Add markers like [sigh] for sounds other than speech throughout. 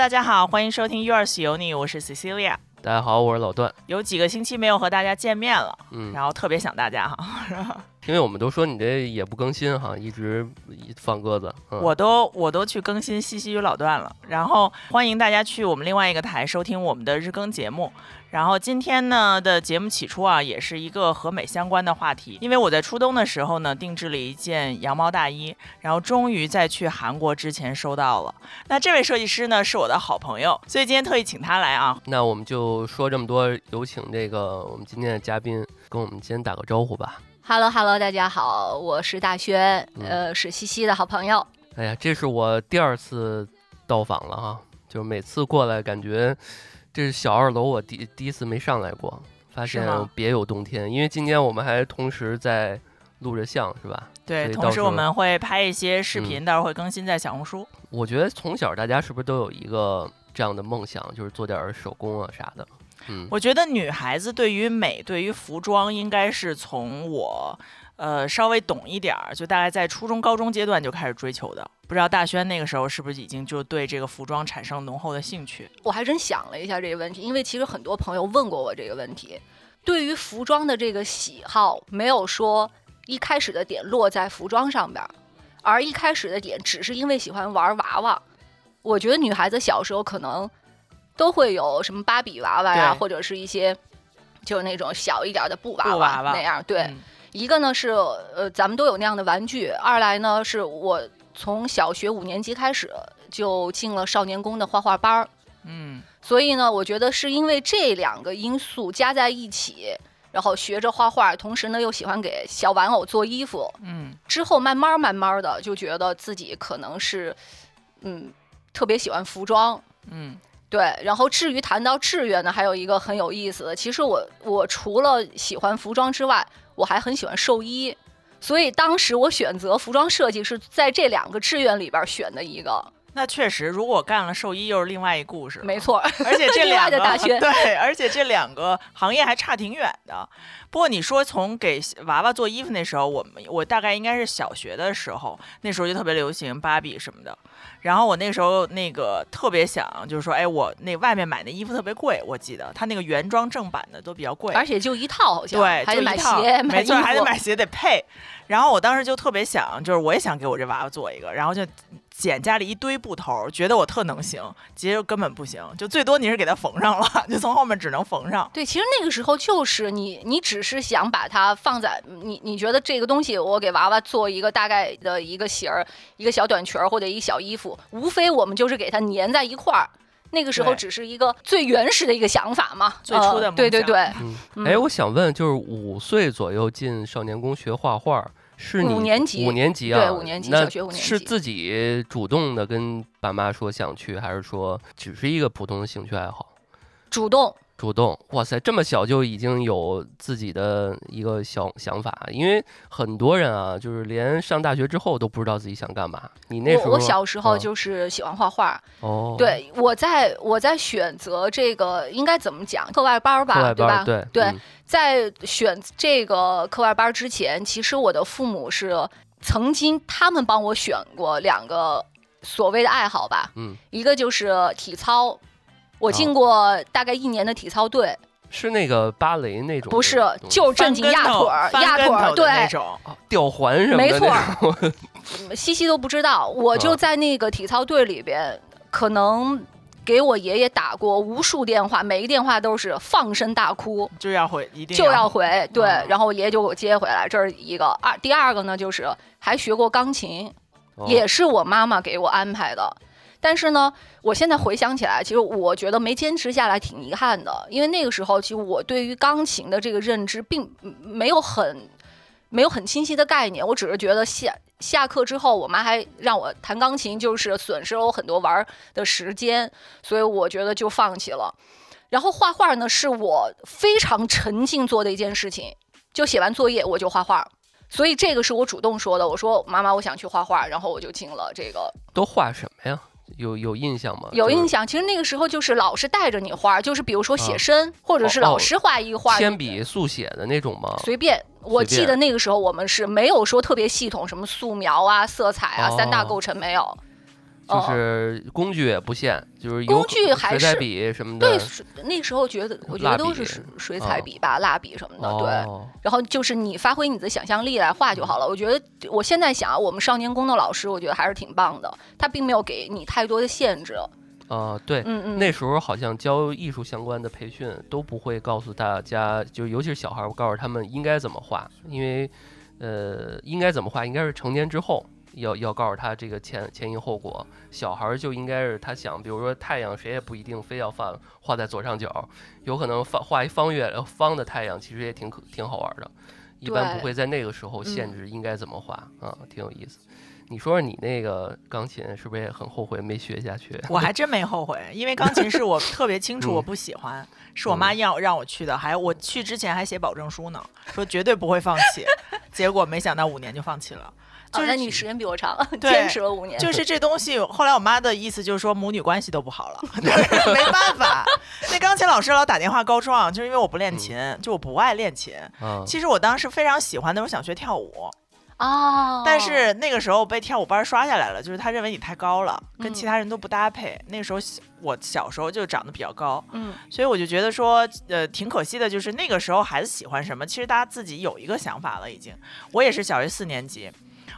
大家好，欢迎收听 Yours 有你，我是 Cecilia。大家好，我是老段。有几个星期没有和大家见面了，嗯，然后特别想大家哈。[laughs] 因为我们都说你这也不更新哈，一直放鸽子。嗯、我都我都去更新西西与老段了，然后欢迎大家去我们另外一个台收听我们的日更节目。然后今天呢的节目起初啊，也是一个和美相关的话题，因为我在初冬的时候呢定制了一件羊毛大衣，然后终于在去韩国之前收到了。那这位设计师呢是我的好朋友，所以今天特意请他来啊。那我们就说这么多，有请这个我们今天的嘉宾跟我们先打个招呼吧。Hello，Hello，大家好，我是大轩，呃，是西西的好朋友。哎呀，这是我第二次到访了哈，就每次过来感觉。这是小二楼，我第第一次没上来过，发现别有洞天。因为今天我们还同时在录着像，是吧？对，同时我们会拍一些视频，到时候会更新在小红书。我觉得从小大家是不是都有一个这样的梦想，就是做点手工啊啥的？嗯，我觉得女孩子对于美、对于服装，应该是从我。呃，稍微懂一点儿，就大概在初中、高中阶段就开始追求的。不知道大轩那个时候是不是已经就对这个服装产生浓厚的兴趣？我还真想了一下这个问题，因为其实很多朋友问过我这个问题。对于服装的这个喜好，没有说一开始的点落在服装上边，而一开始的点只是因为喜欢玩娃娃。我觉得女孩子小时候可能都会有什么芭比娃娃呀，或者是一些就是那种小一点的布娃娃那样，对。一个呢是呃，咱们都有那样的玩具；二来呢是我从小学五年级开始就进了少年宫的画画班儿，嗯，所以呢，我觉得是因为这两个因素加在一起，然后学着画画，同时呢又喜欢给小玩偶做衣服，嗯，之后慢慢慢慢的就觉得自己可能是嗯特别喜欢服装，嗯，对。然后至于谈到志愿呢，还有一个很有意思的，其实我我除了喜欢服装之外。我还很喜欢兽医，所以当时我选择服装设计是在这两个志愿里边选的一个。那确实，如果干了兽医，又是另外一故事。没错，而且这 [laughs] 两个大学对，而且这两个行业还差挺远的。不过你说从给娃娃做衣服那时候，我们我大概应该是小学的时候，那时候就特别流行芭比什么的。然后我那时候那个特别想，就是说，哎，我那外面买那衣服特别贵，我记得他那个原装正版的都比较贵，而且就一套好像，对，还得买鞋，没错，还得买鞋得配。然后我当时就特别想，就是我也想给我这娃娃做一个，然后就捡家里一堆布头，觉得我特能行，结果根本不行，就最多你是给它缝上了，就从后面只能缝上。对，其实那个时候就是你，你只是想把它放在你，你觉得这个东西我给娃娃做一个大概的一个型儿，一个小短裙儿或者一小衣服，无非我们就是给它粘在一块儿。那个时候只是一个最原始的一个想法嘛，最初的对对对。哎，我想问，就是五岁左右进少年宫学画画。是五年级，五年级啊，对，五年级，小学五年级。是自己主动的跟爸妈说想去，还是说只是一个普通的兴趣爱好？主动。主动，哇塞，这么小就已经有自己的一个小想法，因为很多人啊，就是连上大学之后都不知道自己想干嘛。你那时候，我小时候就是喜欢画画。哦，对，我在我在选择这个应该怎么讲课外班吧，对吧？对对，在选这个课外班之前，其实我的父母是曾经他们帮我选过两个所谓的爱好吧，嗯，一个就是体操。我进过大概一年的体操队，是那个芭蕾那种，不是，就是正经压腿儿、压腿儿，对，吊环什么的，没错。[laughs] 西西都不知道，我就在那个体操队里边，可能给我爷爷打过无数电话，每个电话都是放声大哭，就要回，一定就要回，对。然后我爷爷就给我接回来，这是一个。二第二个呢，就是还学过钢琴，也是我妈妈给我安排的。但是呢，我现在回想起来，其实我觉得没坚持下来挺遗憾的，因为那个时候其实我对于钢琴的这个认知并没有很没有很清晰的概念，我只是觉得下下课之后，我妈还让我弹钢琴，就是损失了我很多玩的时间，所以我觉得就放弃了。然后画画呢，是我非常沉浸做的一件事情，就写完作业我就画画，所以这个是我主动说的，我说妈妈，我想去画画，然后我就进了这个。都画什么呀？有有印象吗？有印象，其实那个时候就是老师带着你画，就是比如说写生，或者是老师画一个画，铅笔速写的那种吗？随便。我记得那个时候我们是没有说特别系统，什么素描啊、色彩啊、三大构成没有。就是工具也不限，就是工具还是水彩笔什么的。对，那时候觉得我觉得都是水水彩笔吧，蜡笔什么的。对，然后就是你发挥你的想象力来画就好了。我觉得我现在想，我们少年宫的老师，我觉得还是挺棒的，他并没有给你太多的限制。啊，对，嗯嗯，那时候好像教艺术相关的培训都不会告诉大家，就尤其是小孩，我告诉他们应该怎么画，因为，呃，应该怎么画，应该是成年之后要要告诉他这个前前因后果。小孩就应该是他想，比如说太阳，谁也不一定非要放画在左上角，有可能放画一方月方的太阳，其实也挺可挺好玩的。一般不会在那个时候限制应该怎么画啊，挺有意思。你说说你那个钢琴是不是也很后悔没学下去？我还 [laughs] 真没后悔，因为钢琴是我特别清楚我不喜欢，是我妈要让我去的，还我去之前还写保证书呢，说绝对不会放弃。[laughs] 结果没想到五年就放弃了。就是你时间比我长，[laughs] 坚持了五年。就是这东西，后来我妈的意思就是说母女关系都不好了，[laughs] 没办法。[laughs] 那钢琴老师老打电话告状，就是因为我不练琴，就我不爱练琴。其实我当时非常喜欢，那种想学跳舞。哦，但是那个时候被跳舞班刷下来了，就是他认为你太高了，跟其他人都不搭配。那个时候我小时候就长得比较高，嗯，所以我就觉得说，呃，挺可惜的。就是那个时候孩子喜欢什么，其实大家自己有一个想法了已经。我也是小学四年级。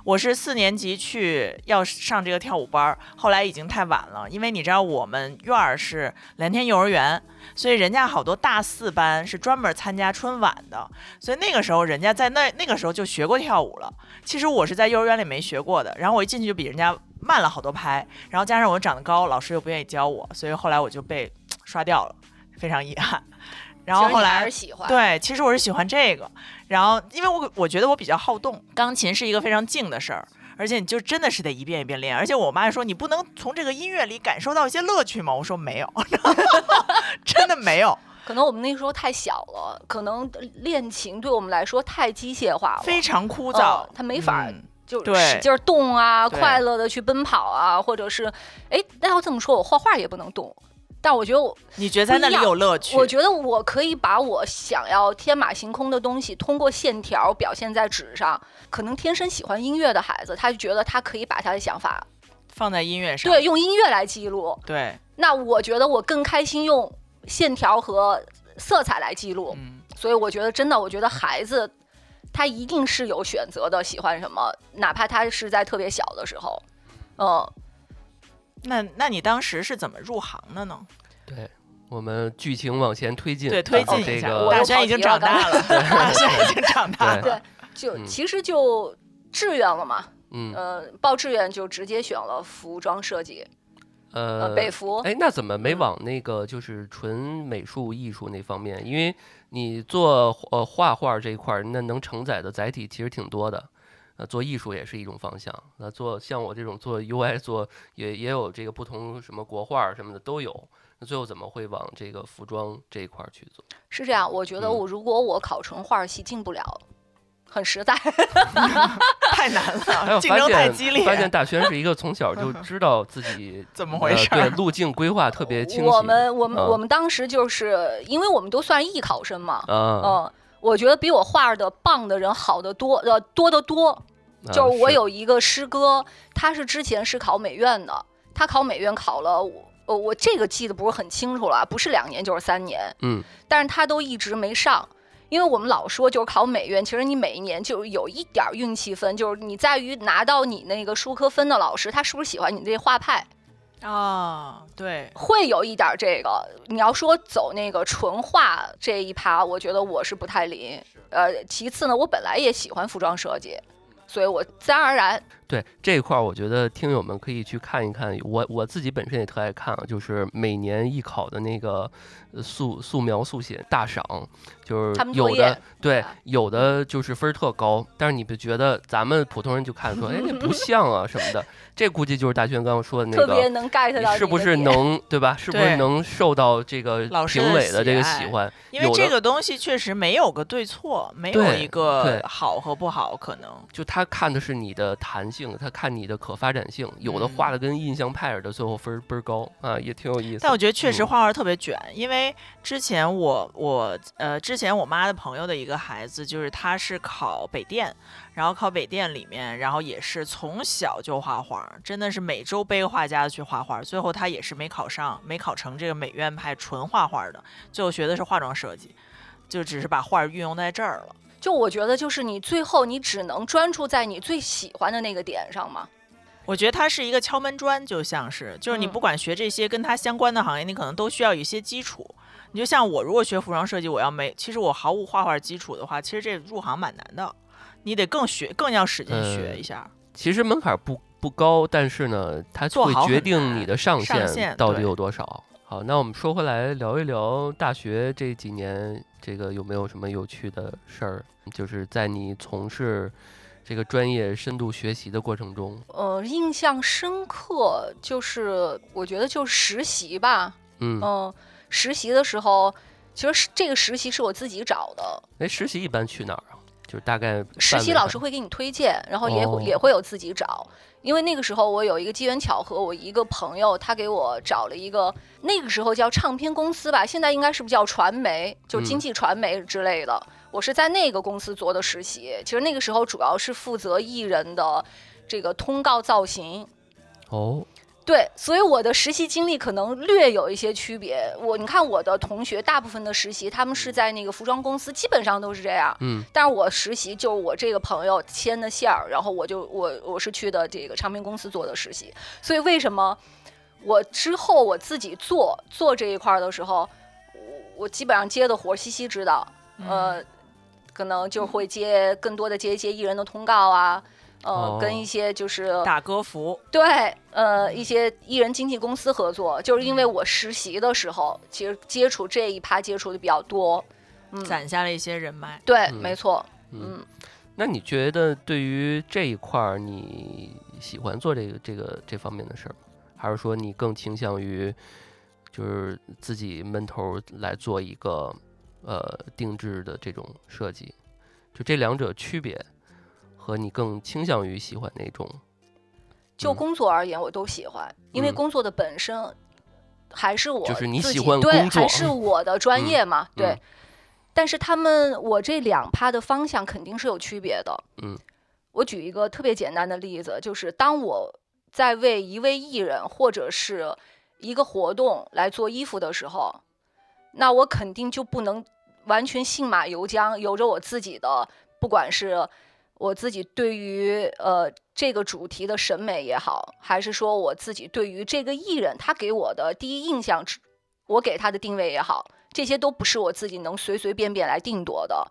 我是四年级去要上这个跳舞班，后来已经太晚了，因为你知道我们院儿是蓝天幼儿园，所以人家好多大四班是专门参加春晚的，所以那个时候人家在那那个时候就学过跳舞了。其实我是在幼儿园里没学过的，然后我一进去就比人家慢了好多拍，然后加上我长得高，老师又不愿意教我，所以后来我就被 [tsk] 刷掉了，非常遗憾。然后后来对，其实我是喜欢这个。然后，因为我我觉得我比较好动，钢琴是一个非常静的事儿，而且你就真的是得一遍一遍练。而且我妈说，你不能从这个音乐里感受到一些乐趣吗？我说没有，[laughs] 真的没有。[laughs] 可能我们那时候太小了，可能练琴对我们来说太机械化了，非常枯燥，他没法就使劲动啊，快乐的去奔跑啊，或者是，哎，那要这么说，我画画也不能动。但我觉得我，你觉得在那里有乐趣？我觉得我可以把我想要天马行空的东西通过线条表现在纸上。可能天生喜欢音乐的孩子，他就觉得他可以把他的想法放在音乐上，对，用音乐来记录。对，那我觉得我更开心用线条和色彩来记录。嗯，所以我觉得真的，我觉得孩子他一定是有选择的，喜欢什么，哪怕他是在特别小的时候，嗯。那那你当时是怎么入行的呢？对我们剧情往前推进，对推进一下。大轩已经长大了，大轩已经长大了。对，就其实就志愿了嘛。嗯，呃，报志愿就直接选了服装设计。呃，北服。哎，那怎么没往那个就是纯美术艺术那方面？因为你做呃画画这一块，那能承载的载体其实挺多的。呃，做艺术也是一种方向。那做像我这种做 UI 做也也有这个不同什么国画什么的都有。那最后怎么会往这个服装这一块去做？[laughs] 是这样，我觉得我如果我考纯画系进不了，很实在，[laughs] 太难了，竞争太激烈。发现大轩是一个从小就知道自己 [laughs] 怎么回事，对路径规划特别清晰。我们我们我们当时就是因为我们都算艺考生嘛，嗯。我觉得比我画的棒的人好得多，呃，多得多。就是我有一个师哥，他是之前是考美院的，他考美院考了，呃，我这个记得不是很清楚了，不是两年就是三年。嗯。但是他都一直没上，因为我们老说就是考美院，其实你每一年就有一点运气分，就是你在于拿到你那个书科分的老师，他是不是喜欢你这画派。啊，对，会有一点这个。你要说走那个纯画这一趴，我觉得我是不太灵。呃，其次呢，我本来也喜欢服装设计，所以我自然而然。对这一块儿，我觉得听友们可以去看一看。我我自己本身也特爱看啊，就是每年艺考的那个素素描速写大赏，就是有的对，有的就是分儿特高，但是你不觉得咱们普通人就看说，哎，那不 [laughs] 像啊什么的。这估计就是大轩刚刚说的那个，特别能 get 到，是不是能对吧？是不是能受到这个评委的这个喜欢？因为这个东西确实没有个对错，没有一个好和不好，可能就他看的是你的弹性。他看你的可发展性，有的画的跟印象派似的，最后分儿倍儿高啊，也挺有意思。但我觉得确实画画特别卷，因为之前我我呃之前我妈的朋友的一个孩子，就是他是考北电，然后考北电里面，然后也是从小就画画，真的是每周背个画家去画画，最后他也是没考上，没考成这个美院派纯画画的，最后学的是化妆设计，就只是把画运用在这儿了。就我觉得，就是你最后你只能专注在你最喜欢的那个点上嘛。我觉得它是一个敲门砖，就像是，就是你不管学这些跟它相关的行业，你可能都需要一些基础。你就像我，如果学服装设计，我要没，其实我毫无画画基础的话，其实这入行蛮难的，你得更学，更要使劲学一下。其实门槛不不高，但是呢，它会决定你的上限到底有多少。好，那我们说回来聊一聊大学这几年，这个有没有什么有趣的事儿？就是在你从事这个专业深度学习的过程中，呃，印象深刻就是我觉得就实习吧，嗯嗯，实习的时候，其实这个实习是我自己找的。哎，实习一般去哪儿啊？就是大概实习老师会给你推荐，然后也也会有自己找。因为那个时候我有一个机缘巧合，我一个朋友他给我找了一个那个时候叫唱片公司吧，现在应该是不是叫传媒，就经济传媒之类的。我是在那个公司做的实习，其实那个时候主要是负责艺人的这个通告造型。哦。对，所以我的实习经历可能略有一些区别。我你看我的同学大部分的实习，他们是在那个服装公司，基本上都是这样。嗯，但是我实习就我这个朋友牵的线儿，然后我就我我是去的这个唱片公司做的实习。所以为什么我之后我自己做做这一块的时候，我我基本上接的活儿，西西知道，呃，可能就会接更多的接一些艺人的通告啊。呃，跟一些就是打歌服，对，呃，一些艺人经纪公司合作，就是因为我实习的时候，其实接触这一趴接触的比较多，嗯，攒下了一些人脉。对，没错，嗯。那你觉得对于这一块儿，你喜欢做这个这个这方面的事儿，还是说你更倾向于就是自己闷头来做一个呃定制的这种设计？就这两者区别？和你更倾向于喜欢哪种？就工作而言，我都喜欢，因为工作的本身还是我就是你喜欢对，还是我的专业嘛，对。但是他们我这两趴的方向肯定是有区别的。嗯，我举一个特别简单的例子，就是当我在为一位艺人或者是一个活动来做衣服的时候，那我肯定就不能完全信马由缰，由着我自己的，不管是。我自己对于呃这个主题的审美也好，还是说我自己对于这个艺人他给我的第一印象，我给他的定位也好，这些都不是我自己能随随便便来定夺的，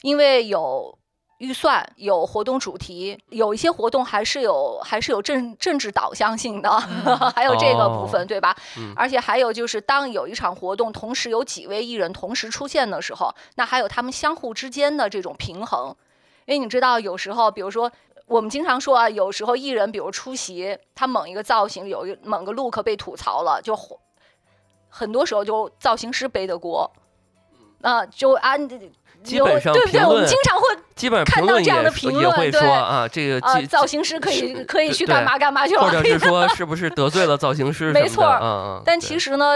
因为有预算，有活动主题，有一些活动还是有还是有政政治导向性的，[laughs] 还有这个部分对吧？而且还有就是当有一场活动同时有几位艺人同时出现的时候，那还有他们相互之间的这种平衡。因为你知道，有时候，比如说，我们经常说啊，有时候艺人，比如出席，他某一个造型，有一某个 look 被吐槽了，就很多时候就造型师背的锅，那，就按基本上对不对？我们经常会基本上看到这样的评论，对啊，这个造型师可以可以去干嘛干嘛去了，或者是 [laughs] 说是不是得罪了造型师？没错。但其实呢，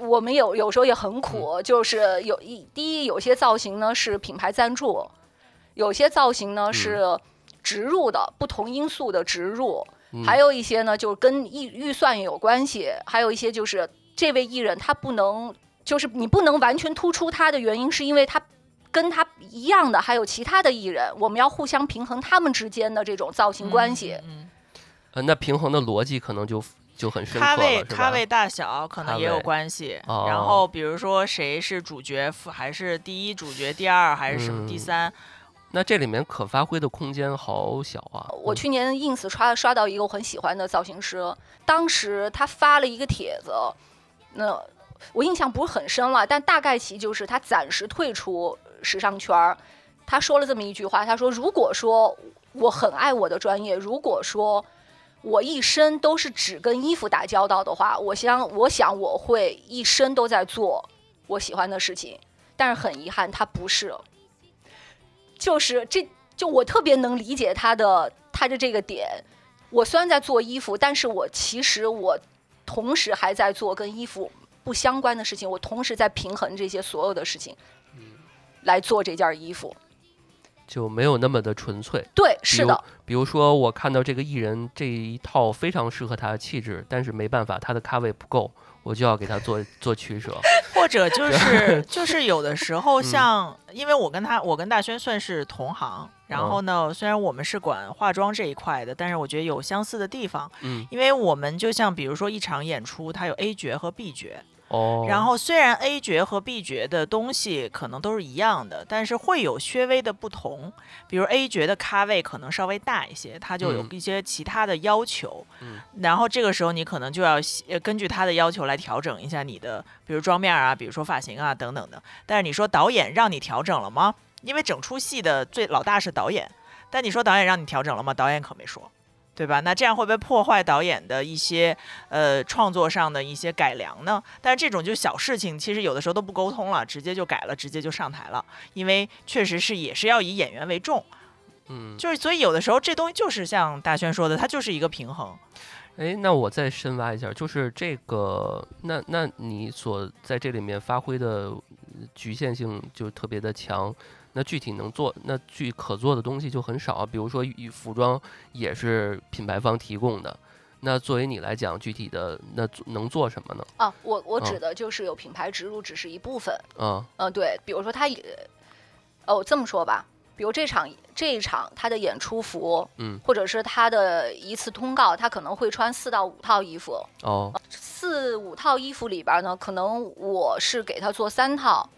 我们有有时候也很苦，就是有一第一有些造型呢是品牌赞助。有些造型呢是植入的，不同因素的植入，还有一些呢就跟预预算有关系，还有一些就是这位艺人他不能，就是你不能完全突出他的原因，是因为他跟他一样的还有其他的艺人，我们要互相平衡他们之间的这种造型关系。嗯，呃，那平衡的逻辑可能就就很深刻咖位咖位大小可能也有关系。然后比如说谁是主角，还是第一主角，第二还是什么第三？那这里面可发挥的空间好小啊！我去年 ins 刷刷到一个我很喜欢的造型师，当时他发了一个帖子，那我印象不是很深了，但大概其就是他暂时退出时尚圈儿。他说了这么一句话，他说：“如果说我很爱我的专业，如果说我一生都是只跟衣服打交道的话，我想我想我会一生都在做我喜欢的事情。但是很遗憾，他不是。”就是这就我特别能理解他的他的这个点，我虽然在做衣服，但是我其实我同时还在做跟衣服不相关的事情，我同时在平衡这些所有的事情，来做这件衣服。就没有那么的纯粹。对，是的。比如说，我看到这个艺人这一套非常适合他的气质，但是没办法，他的咖位不够，我就要给他做 [laughs] 做取舍。或者就是 [laughs] 就是有的时候，像因为我跟他，我跟大轩算是同行，然后呢，虽然我们是管化妆这一块的，但是我觉得有相似的地方。嗯，因为我们就像比如说一场演出，它有 A 角和 B 角。哦，然后虽然 A 角和 B 角的东西可能都是一样的，但是会有略微的不同。比如 A 角的咖位可能稍微大一些，它就有一些其他的要求。嗯，然后这个时候你可能就要根据他的要求来调整一下你的，比如妆面啊，比如说发型啊等等的。但是你说导演让你调整了吗？因为整出戏的最老大是导演，但你说导演让你调整了吗？导演可没说。对吧？那这样会不会破坏导演的一些呃创作上的一些改良呢？但是这种就小事情，其实有的时候都不沟通了，直接就改了，直接就上台了。因为确实是也是要以演员为重，嗯，就是所以有的时候这东西就是像大轩说的，它就是一个平衡。哎，那我再深挖一下，就是这个，那那你所在这里面发挥的局限性就特别的强。那具体能做，那具可做的东西就很少。比如说，服装也是品牌方提供的。那作为你来讲，具体的那能做什么呢？啊，我我指的就是有品牌植入，只是一部分。嗯嗯，对，比如说他也，哦，这么说吧，比如这场这一场他的演出服，嗯，或者是他的一次通告，他可能会穿四到五套衣服。哦，四五套衣服里边呢，可能我是给他做三套。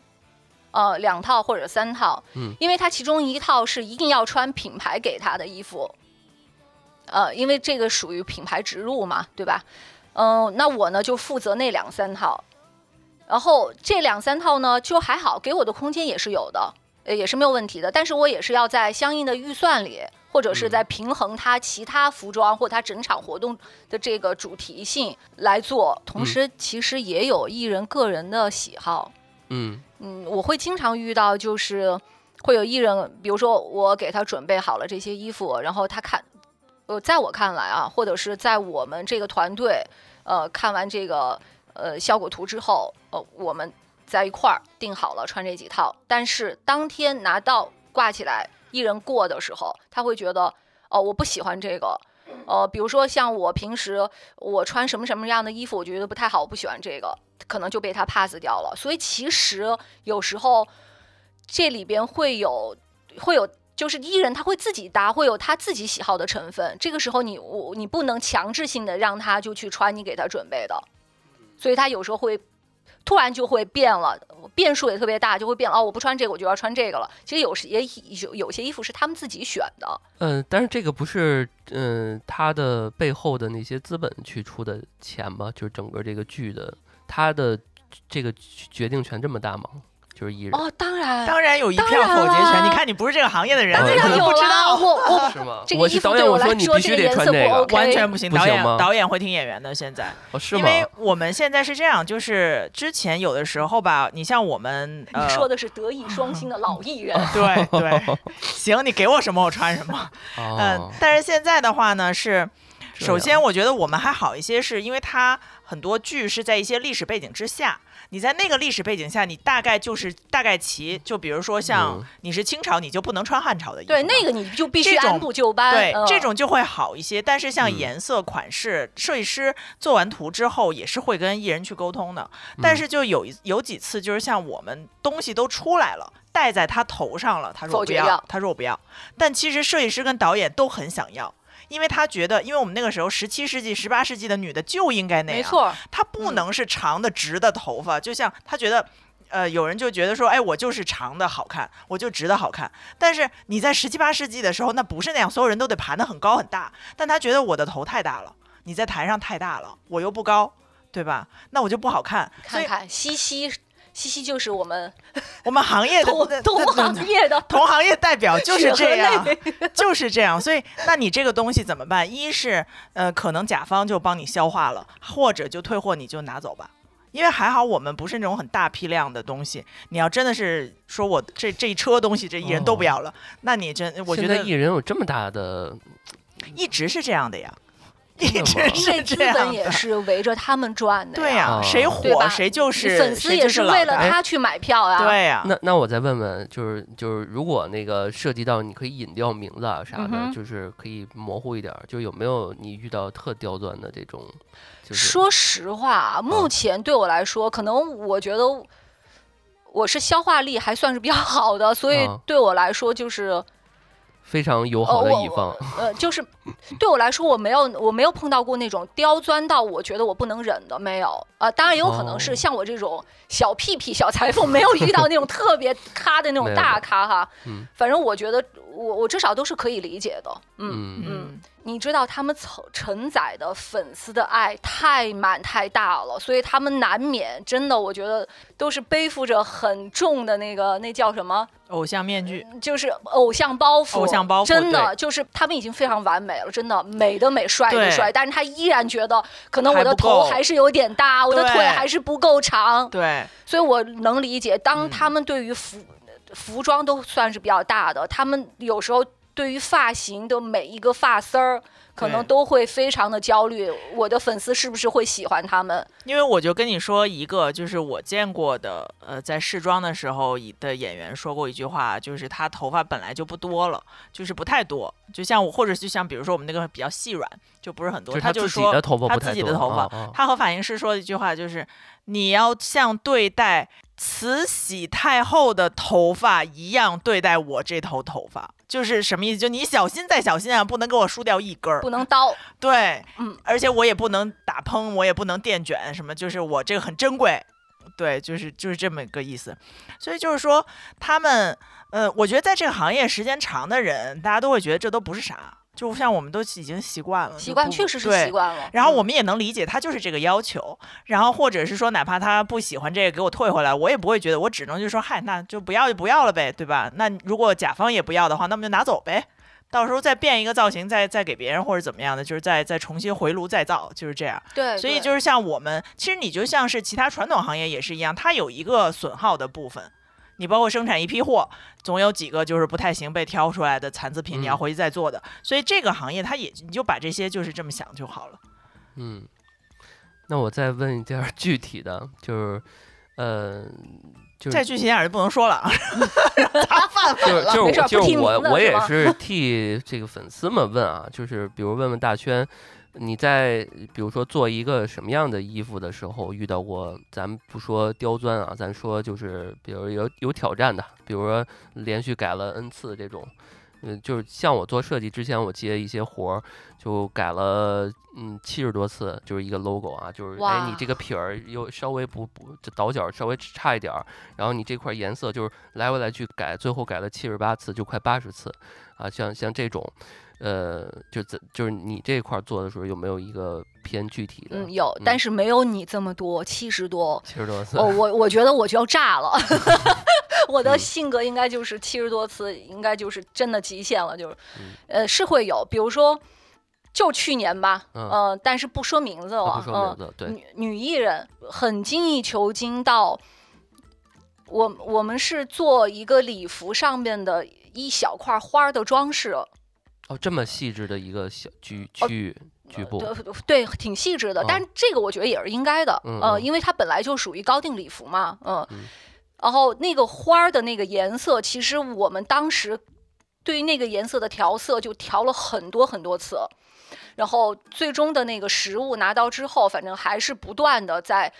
呃，两套或者三套，嗯，因为他其中一套是一定要穿品牌给他的衣服，呃，因为这个属于品牌植入嘛，对吧？嗯，那我呢就负责那两三套，然后这两三套呢就还好，给我的空间也是有的，呃，也是没有问题的。但是我也是要在相应的预算里，或者是在平衡他其他服装或他整场活动的这个主题性来做，同时其实也有艺人个人的喜好。嗯嗯，我会经常遇到，就是会有艺人，比如说我给他准备好了这些衣服，然后他看，呃，在我看来啊，或者是在我们这个团队，呃，看完这个呃效果图之后，呃，我们在一块儿定好了穿这几套，但是当天拿到挂起来，艺人过的时候，他会觉得，哦，我不喜欢这个。呃，比如说像我平时我穿什么什么样的衣服，我觉得不太好，我不喜欢这个，可能就被他 pass 掉了。所以其实有时候这里边会有会有，就是艺人他会自己搭，会有他自己喜好的成分。这个时候你我你不能强制性的让他就去穿你给他准备的，所以他有时候会。突然就会变了，变数也特别大，就会变哦。我不穿这个，我就要穿这个了。其实有时也有有些衣服是他们自己选的。嗯，但是这个不是嗯他的背后的那些资本去出的钱吗？就是整个这个剧的他的这个决定权这么大吗？就是艺人哦，当然，当然有一票否决权。你看，你不是这个行业的人，你可能不知道。我我 [laughs] 是吗？这个衣服对我来说这个完全不行。导演？导演会听演员的。现在哦，是吗？因为我们现在是这样，就是之前有的时候吧，你像我们，[laughs] 你说的是德艺双馨的老艺人。[laughs] 对对，行，你给我什么我穿什么。嗯，但是现在的话呢，是首先我觉得我们还好一些，是因为它很多剧是在一些历史背景之下。你在那个历史背景下，你大概就是大概齐，就比如说像你是清朝，你就不能穿汉朝的衣服。对，那个你就必须按部就班。对，这种就会好一些。但是像颜色、款式，设计师做完图之后也是会跟艺人去沟通的。但是就有有几次，就是像我们东西都出来了，戴在他头上了，他说我不要，他说我不要。但其实设计师跟导演都很想要。因为他觉得，因为我们那个时候十七世纪、十八世纪的女的就应该那样，没错，她不能是长的、直的头发。就像他觉得，呃，有人就觉得说，哎，我就是长的好看，我就直的好看。但是你在十七八世纪的时候，那不是那样，所有人都得盘得很高很大。但他觉得我的头太大了，你在台上太大了，我又不高，对吧？那我就不好看。看看西西。西西就是我们，我们行业的同 [laughs] 行业的同行业代表就是这样，[laughs] 就是这样。所以，那你这个东西怎么办？一是，呃，可能甲方就帮你消化了，或者就退货，你就拿走吧。因为还好我们不是那种很大批量的东西。你要真的是说我这这一车东西这艺人都不要了，那你真我觉得艺人有这么大的。一直是这样的呀。一直因为资本也是围着他们转的，对呀，谁火谁就是粉丝也是为了他去买票呀，对呀。那那我再问问，就是就是如果那个涉及到你可以隐掉名字啊啥的，就是可以模糊一点，就有没有你遇到特刁钻的这种？说实话，目前对我来说，可能我觉得我是消化力还算是比较好的，所以对我来说就是。非常友好的乙方，呃，就是对我来说，我没有我没有碰到过那种刁钻到我觉得我不能忍的，没有呃。当然也有可能是像我这种小屁屁、小裁缝，没有遇到那种特别 [laughs] 咖的那种大咖哈。嗯，反正我觉得我我至少都是可以理解的。嗯嗯。你知道他们承承载的粉丝的爱太满太大了，所以他们难免真的，我觉得都是背负着很重的那个那叫什么偶像面具，就是偶像包袱。偶像包袱，真的就是他们已经非常完美了，真的美的美，帅的帅，但是他依然觉得可能我的头还是有点大，我的腿还是不够长。对，所以我能理解，当他们对于服服装都算是比较大的，他们有时候。对于发型的每一个发丝儿，可能都会非常的焦虑。我的粉丝是不是会喜欢他们？因为我就跟你说一个，就是我见过的，呃，在试妆的时候的演员说过一句话，就是他头发本来就不多了，就是不太多。就像我，或者就像比如说我们那个比较细软，就不是很多。他就说他自己的头发，他和发型师说的一句话就是：你要像对待慈禧太后的头发一样对待我这头头发。就是什么意思？就你小心再小心啊，不能给我输掉一根儿，不能刀。[laughs] 对，嗯，而且我也不能打喷，我也不能电卷，什么，就是我这个很珍贵。对，就是就是这么个意思。所以就是说，他们，呃，我觉得在这个行业时间长的人，大家都会觉得这都不是啥。就像我们都已经习惯了，习惯确实是习惯了。然后我们也能理解他就是这个要求。然后或者是说，哪怕他不喜欢这个，给我退回来，我也不会觉得，我只能就说，嗨，那就不要就不要了呗，对吧？那如果甲方也不要的话，那么就拿走呗。到时候再变一个造型，再再给别人或者怎么样的，就是再再重新回炉再造，就是这样。对。所以就是像我们，其实你就像是其他传统行业也是一样，它有一个损耗的部分。你包括生产一批货，总有几个就是不太行被挑出来的残次品，你要回去再做的。所以这个行业它也，你就把这些就是这么想就好了。嗯，那我再问一点具体的，就是，呃，就再具体点就不能说了。[laughs] 就是就就我我也 [laughs] 是替这个粉丝们问啊，就是比如问问大圈。你在比如说做一个什么样的衣服的时候遇到过？咱不说刁钻啊，咱说就是比如有有挑战的，比如说连续改了 n 次这种。嗯，就是像我做设计之前，我接一些活儿就改了嗯七十多次，就是一个 logo 啊，就是哎你这个撇儿又稍微不不倒角稍微差一点儿，然后你这块颜色就是来回来去改，最后改了七十八次，就快八十次啊，像像这种。呃，就怎就是你这块做的时候有没有一个偏具体的？嗯，有，但是没有你这么多，七十多，七十多次。哦，我 [laughs] 我觉得我就要炸了，[laughs] 我的性格应该就是七十多次，应该就是真的极限了，就是，呃，是会有，比如说，就去年吧，嗯，但是不说名字了，不说名字，对，女女艺人很精益求精到，我我们是做一个礼服上面的一小块花的装饰。哦，这么细致的一个小局区域局部，对，挺细致的。但这个我觉得也是应该的，嗯，因为它本来就属于高定礼服嘛，嗯。然后那个花儿的那个颜色，其实我们当时对于那个颜色的调色就调了很多很多次，然后最终的那个实物拿到之后，反正还是不断的在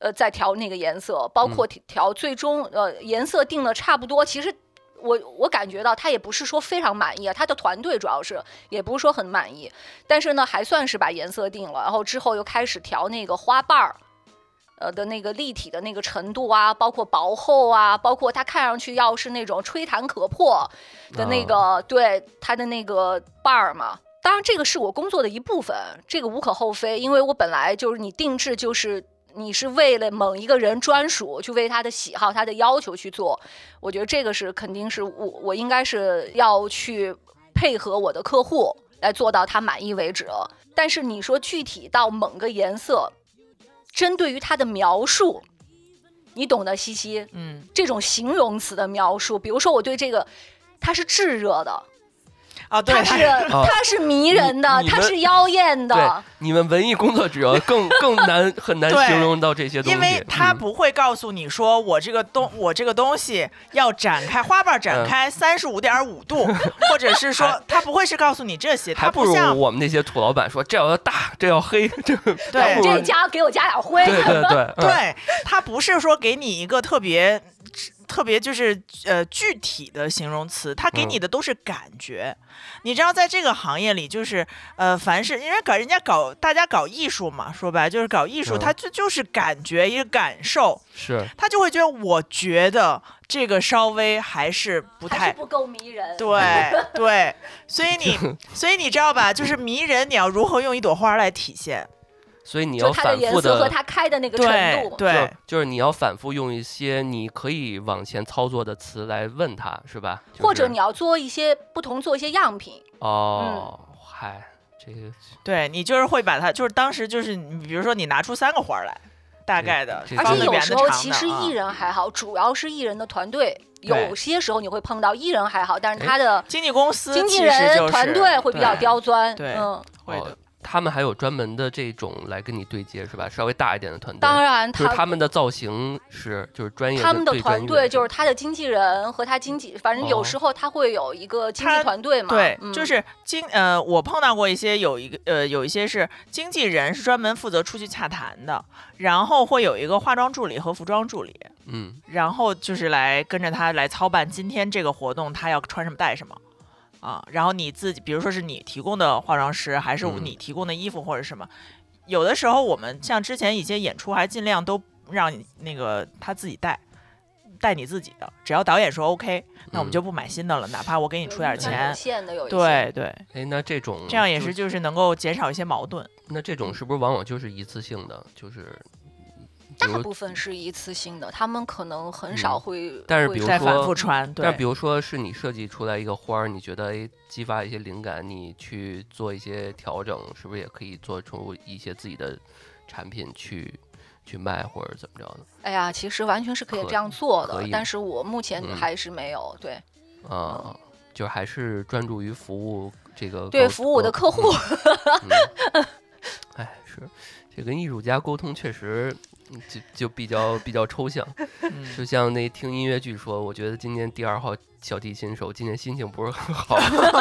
呃在调那个颜色，包括调最终呃颜色定的差不多，其实。我我感觉到他也不是说非常满意啊，他的团队主要是也不是说很满意，但是呢还算是把颜色定了，然后之后又开始调那个花瓣儿，呃的那个立体的那个程度啊，包括薄厚啊，包括它看上去要是那种吹弹可破的那个，对它的那个瓣儿嘛。当然这个是我工作的一部分，这个无可厚非，因为我本来就是你定制就是。你是为了某一个人专属，去为他的喜好、他的要求去做，我觉得这个是肯定是我我应该是要去配合我的客户来做到他满意为止。但是你说具体到某个颜色，针对于它的描述，你懂得西西，嗯，这种形容词的描述，比如说我对这个它是炙热的。啊，对，它是它是迷人的，它是妖艳的。你们文艺工作者更更难很难形容到这些东西，因为他不会告诉你说我这个东我这个东西要展开花瓣展开三十五点五度，或者是说他不会是告诉你这些，还不如我们那些土老板说这要大，这要黑，这对这家给我加点灰，对对对，对 [laughs] 他不是说给你一个特别。特别就是呃具体的形容词，他给你的都是感觉。你知道，在这个行业里，就是呃，凡是因为搞人家搞大家搞艺术嘛，说白就是搞艺术，他就就是感觉一个感受，是他就会觉得，我觉得这个稍微还是不太不够迷人。对对，[laughs] 所以你 [laughs] 所以你知道吧，就是迷人，你要如何用一朵花来体现？所以你要反复的和它开的那个程度，对，就是你要反复用一些你可以往前操作的词来问他，是吧？或者你要做一些不同，做一些样品。哦，嗨，这个，对你就是会把它，就是当时就是你，比如说你拿出三个花来，大概的，而且有时候其实艺人还好，主要是艺人的团队，有些时候你会碰到艺人还好，但是他的经纪公司、经纪人团队会比较刁钻，对，嗯，会的。他们还有专门的这种来跟你对接是吧？稍微大一点的团队，当然，就是他们的造型是就是专业。他们的团队就是他的经纪人和他经纪，反正有时候他会有一个经纪团队嘛。对，就是经呃，我碰到过一些有一个呃，有一些是经纪人是专门负责出去洽谈的，然后会有一个化妆助理和服装助理，嗯，然后就是来跟着他来操办今天这个活动，他要穿什么带什么。啊，然后你自己，比如说是你提供的化妆师，还是你提供的衣服或者什么，有的时候我们像之前一些演出，还尽量都让那个他自己带，带你自己的，只要导演说 OK，那我们就不买新的了，哪怕我给你出点钱。对对。哎，那这种这样也是就是能够减少一些矛盾。那这种是不是往往就是一次性的，就是？大部分是一次性的，他们可能很少会，但是比如说反复穿。但比如说是你设计出来一个花儿，你觉得哎激发一些灵感，你去做一些调整，是不是也可以做出一些自己的产品去去卖或者怎么着的？哎呀，其实完全是可以这样做的，但是我目前还是没有对。啊，就还是专注于服务这个对服务我的客户。[laughs] 哎，是这跟艺术家沟通确实。就就比较比较抽象，[laughs] 就像那听音乐剧说，我觉得今年第二号小提琴手今天心情不是很好，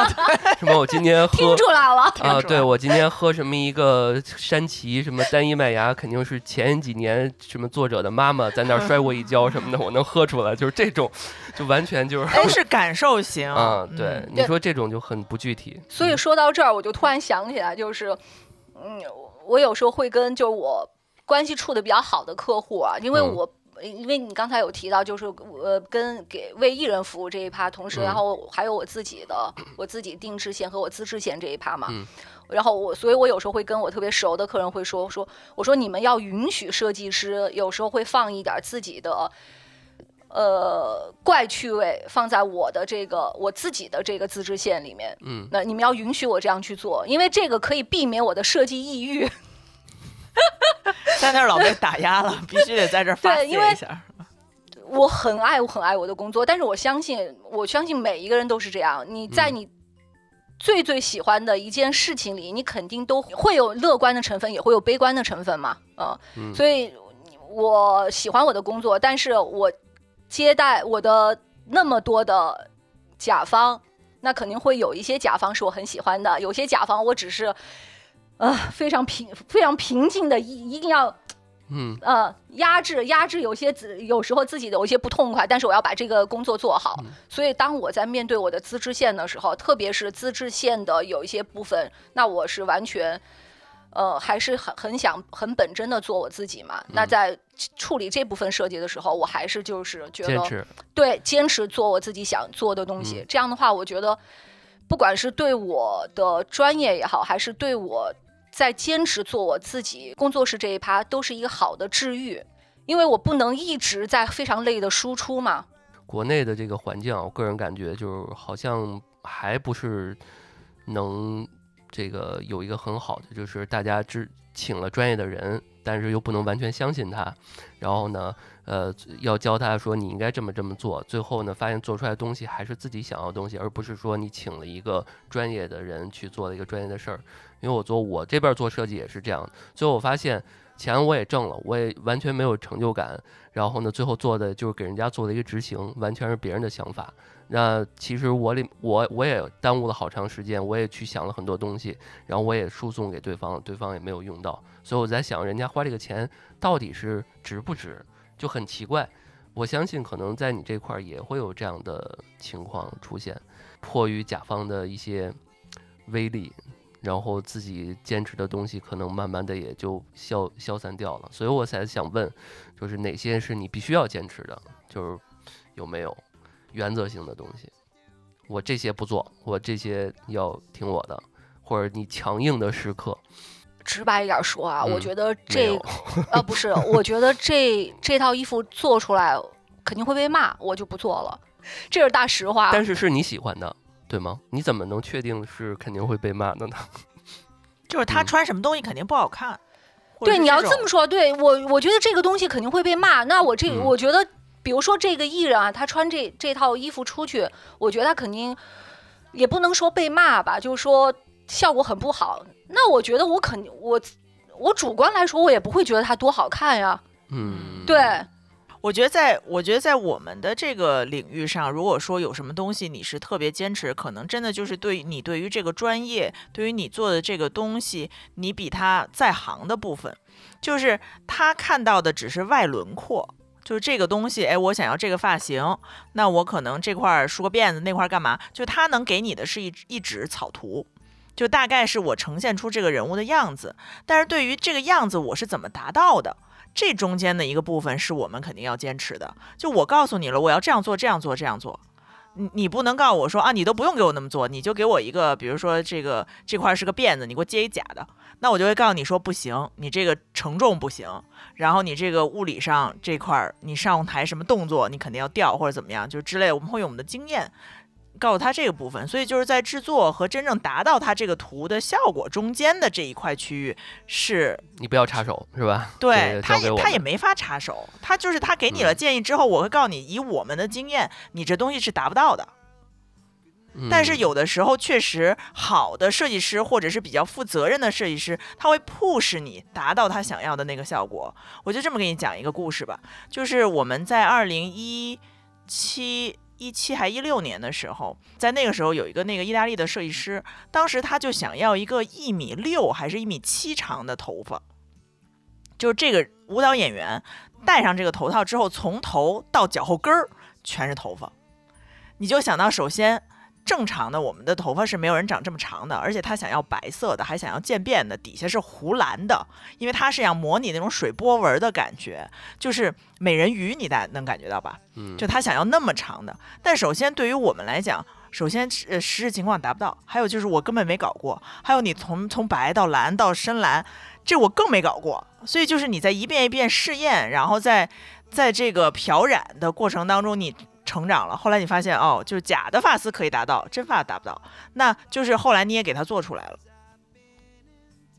[laughs] 什么我今天喝听出来了啊，对我今天喝什么一个山崎什么单一麦芽，肯定是前几年什么作者的妈妈在那儿摔过一跤什么的，我能喝出来，就是这种，就完全就是都是感受型啊，对，你说这种就很不具体。所以说到这儿，我就突然想起来，就是嗯，我有时候会跟就我。关系处的比较好的客户啊，因为我，因为你刚才有提到，就是我，跟给为艺人服务这一趴，同时然后还有我自己的我自己定制线和我自制线这一趴嘛，然后我，所以我有时候会跟我特别熟的客人会说说，我说你们要允许设计师有时候会放一点自己的，呃，怪趣味放在我的这个我自己的这个自制线里面，嗯，那你们要允许我这样去做，因为这个可以避免我的设计抑郁。[laughs] 在那儿老被打压了，必须得在这儿发泄一下。我很爱我很爱我的工作，但是我相信，我相信每一个人都是这样。你在你最最喜欢的一件事情里，你肯定都会有乐观的成分，也会有悲观的成分嘛。嗯，所以我喜欢我的工作，但是我接待我的那么多的甲方，那肯定会有一些甲方是我很喜欢的，有些甲方我只是。呃，非常平，非常平静的，一一定要，嗯，呃，压制，压制，有些自，有时候自己的有一些不痛快，但是我要把这个工作做好。所以，当我在面对我的资质线的时候，特别是资质线的有一些部分，那我是完全，呃，还是很很想很本真的做我自己嘛。那在处理这部分设计的时候，我还是就是觉得，对，坚持做我自己想做的东西。这样的话，我觉得，不管是对我的专业也好，还是对我。在坚持做我自己工作室这一趴，都是一个好的治愈，因为我不能一直在非常累的输出嘛。国内的这个环境，我个人感觉就是好像还不是能这个有一个很好的，就是大家只请了专业的人。但是又不能完全相信他。然后呢，呃，要教他说你应该这么这么做。最后呢，发现做出来的东西还是自己想要的东西，而不是说你请了一个专业的人去做了一个专业的事儿。因为我做我这边做设计也是这样，最后我发现钱我也挣了，我也完全没有成就感。然后呢，最后做的就是给人家做了一个执行，完全是别人的想法。那其实我里我我也耽误了好长时间，我也去想了很多东西，然后我也输送给对方，对方也没有用到，所以我在想，人家花这个钱到底是值不值，就很奇怪。我相信可能在你这块儿也会有这样的情况出现，迫于甲方的一些威力，然后自己坚持的东西可能慢慢的也就消消散掉了，所以我才想问，就是哪些是你必须要坚持的，就是有没有？原则性的东西，我这些不做，我这些要听我的，或者你强硬的时刻。直白一点说啊，我觉得这呃不是，我觉得这这套衣服做出来肯定会被骂，我就不做了，这是大实话。但是是你喜欢的，对吗？你怎么能确定是肯定会被骂的呢？[laughs] 就是他穿什么东西肯定不好看。对，你要这么说，对我我觉得这个东西肯定会被骂。那我这我觉得。比如说这个艺人啊，他穿这这套衣服出去，我觉得他肯定也不能说被骂吧，就是说效果很不好。那我觉得我肯定我我主观来说，我也不会觉得他多好看呀。嗯，对，我觉得在我觉得在我们的这个领域上，如果说有什么东西你是特别坚持，可能真的就是对你对于这个专业，对于你做的这个东西，你比他在行的部分，就是他看到的只是外轮廓。就是这个东西，哎，我想要这个发型，那我可能这块梳个辫子，那块干嘛？就他能给你的是一一纸草图，就大概是我呈现出这个人物的样子。但是对于这个样子，我是怎么达到的？这中间的一个部分是我们肯定要坚持的。就我告诉你了，我要这样做，这样做，这样做。你你不能告诉我说啊，你都不用给我那么做，你就给我一个，比如说这个这块是个辫子，你给我接一假的，那我就会告诉你说不行，你这个承重不行，然后你这个物理上这块你上台什么动作你肯定要掉或者怎么样，就之类，我们会用我们的经验。告诉他这个部分，所以就是在制作和真正达到他这个图的效果中间的这一块区域，是你不要插手，是吧？对，他也他也没法插手，他就是他给你了建议之后，我会告诉你，以我们的经验，你这东西是达不到的。但是有的时候确实好的设计师或者是比较负责任的设计师，他会 push 你达到他想要的那个效果。我就这么给你讲一个故事吧，就是我们在二零一七。一七还一六年的时候，在那个时候有一个那个意大利的设计师，当时他就想要一个一米六还是一米七长的头发，就是这个舞蹈演员戴上这个头套之后，从头到脚后跟儿全是头发，你就想到首先。正常的，我们的头发是没有人长这么长的，而且他想要白色的，还想要渐变的，底下是湖蓝的，因为他是想模拟那种水波纹的感觉，就是美人鱼，你大能感觉到吧？嗯，就他想要那么长的。但首先对于我们来讲，首先呃实质情况达不到，还有就是我根本没搞过，还有你从从白到蓝到深蓝，这我更没搞过，所以就是你在一遍一遍试验，然后在在这个漂染的过程当中，你。成长了，后来你发现哦，就是假的发丝可以达到，真发达不到。那就是后来你也给他做出来了，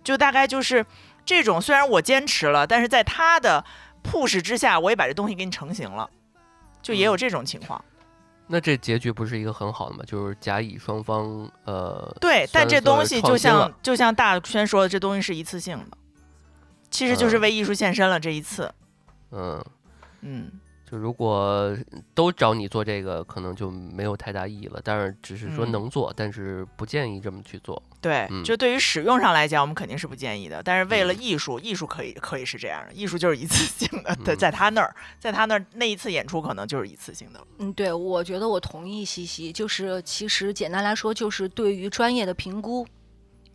就大概就是这种。虽然我坚持了，但是在他的 push 之下，我也把这东西给你成型了，就也有这种情况。那这结局不是一个很好的吗？就是甲乙双方呃，对，但这东西就像就像大轩说的，这东西是一次性的，其实就是为艺术献身了这一次。嗯嗯。就如果都找你做这个，可能就没有太大意义了。但是只是说能做，但是不建议这么去做。对，就对于使用上来讲，我们肯定是不建议的。但是为了艺术，艺术可以可以是这样的，艺术就是一次性的。对，[laughs] 在他那儿，在他那儿那一次演出可能就是一次性的。嗯，对，我觉得我同意西西，就是其实简单来说，就是对于专业的评估。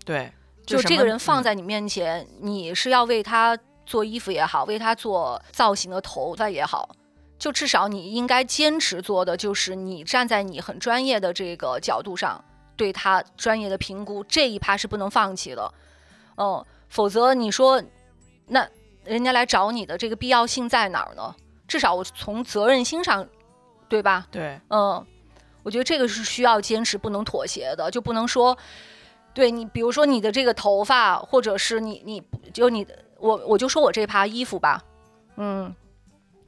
对，就这个人放在你面前，你是要为他做衣服也好，为他做造型的头发也好。就至少你应该坚持做的，就是你站在你很专业的这个角度上，对他专业的评估这一趴是不能放弃的，嗯，否则你说，那人家来找你的这个必要性在哪儿呢？至少我从责任心上，对吧？对，嗯，我觉得这个是需要坚持不能妥协的，就不能说，对你，比如说你的这个头发，或者是你你就你。我我就说我这趴衣服吧，嗯，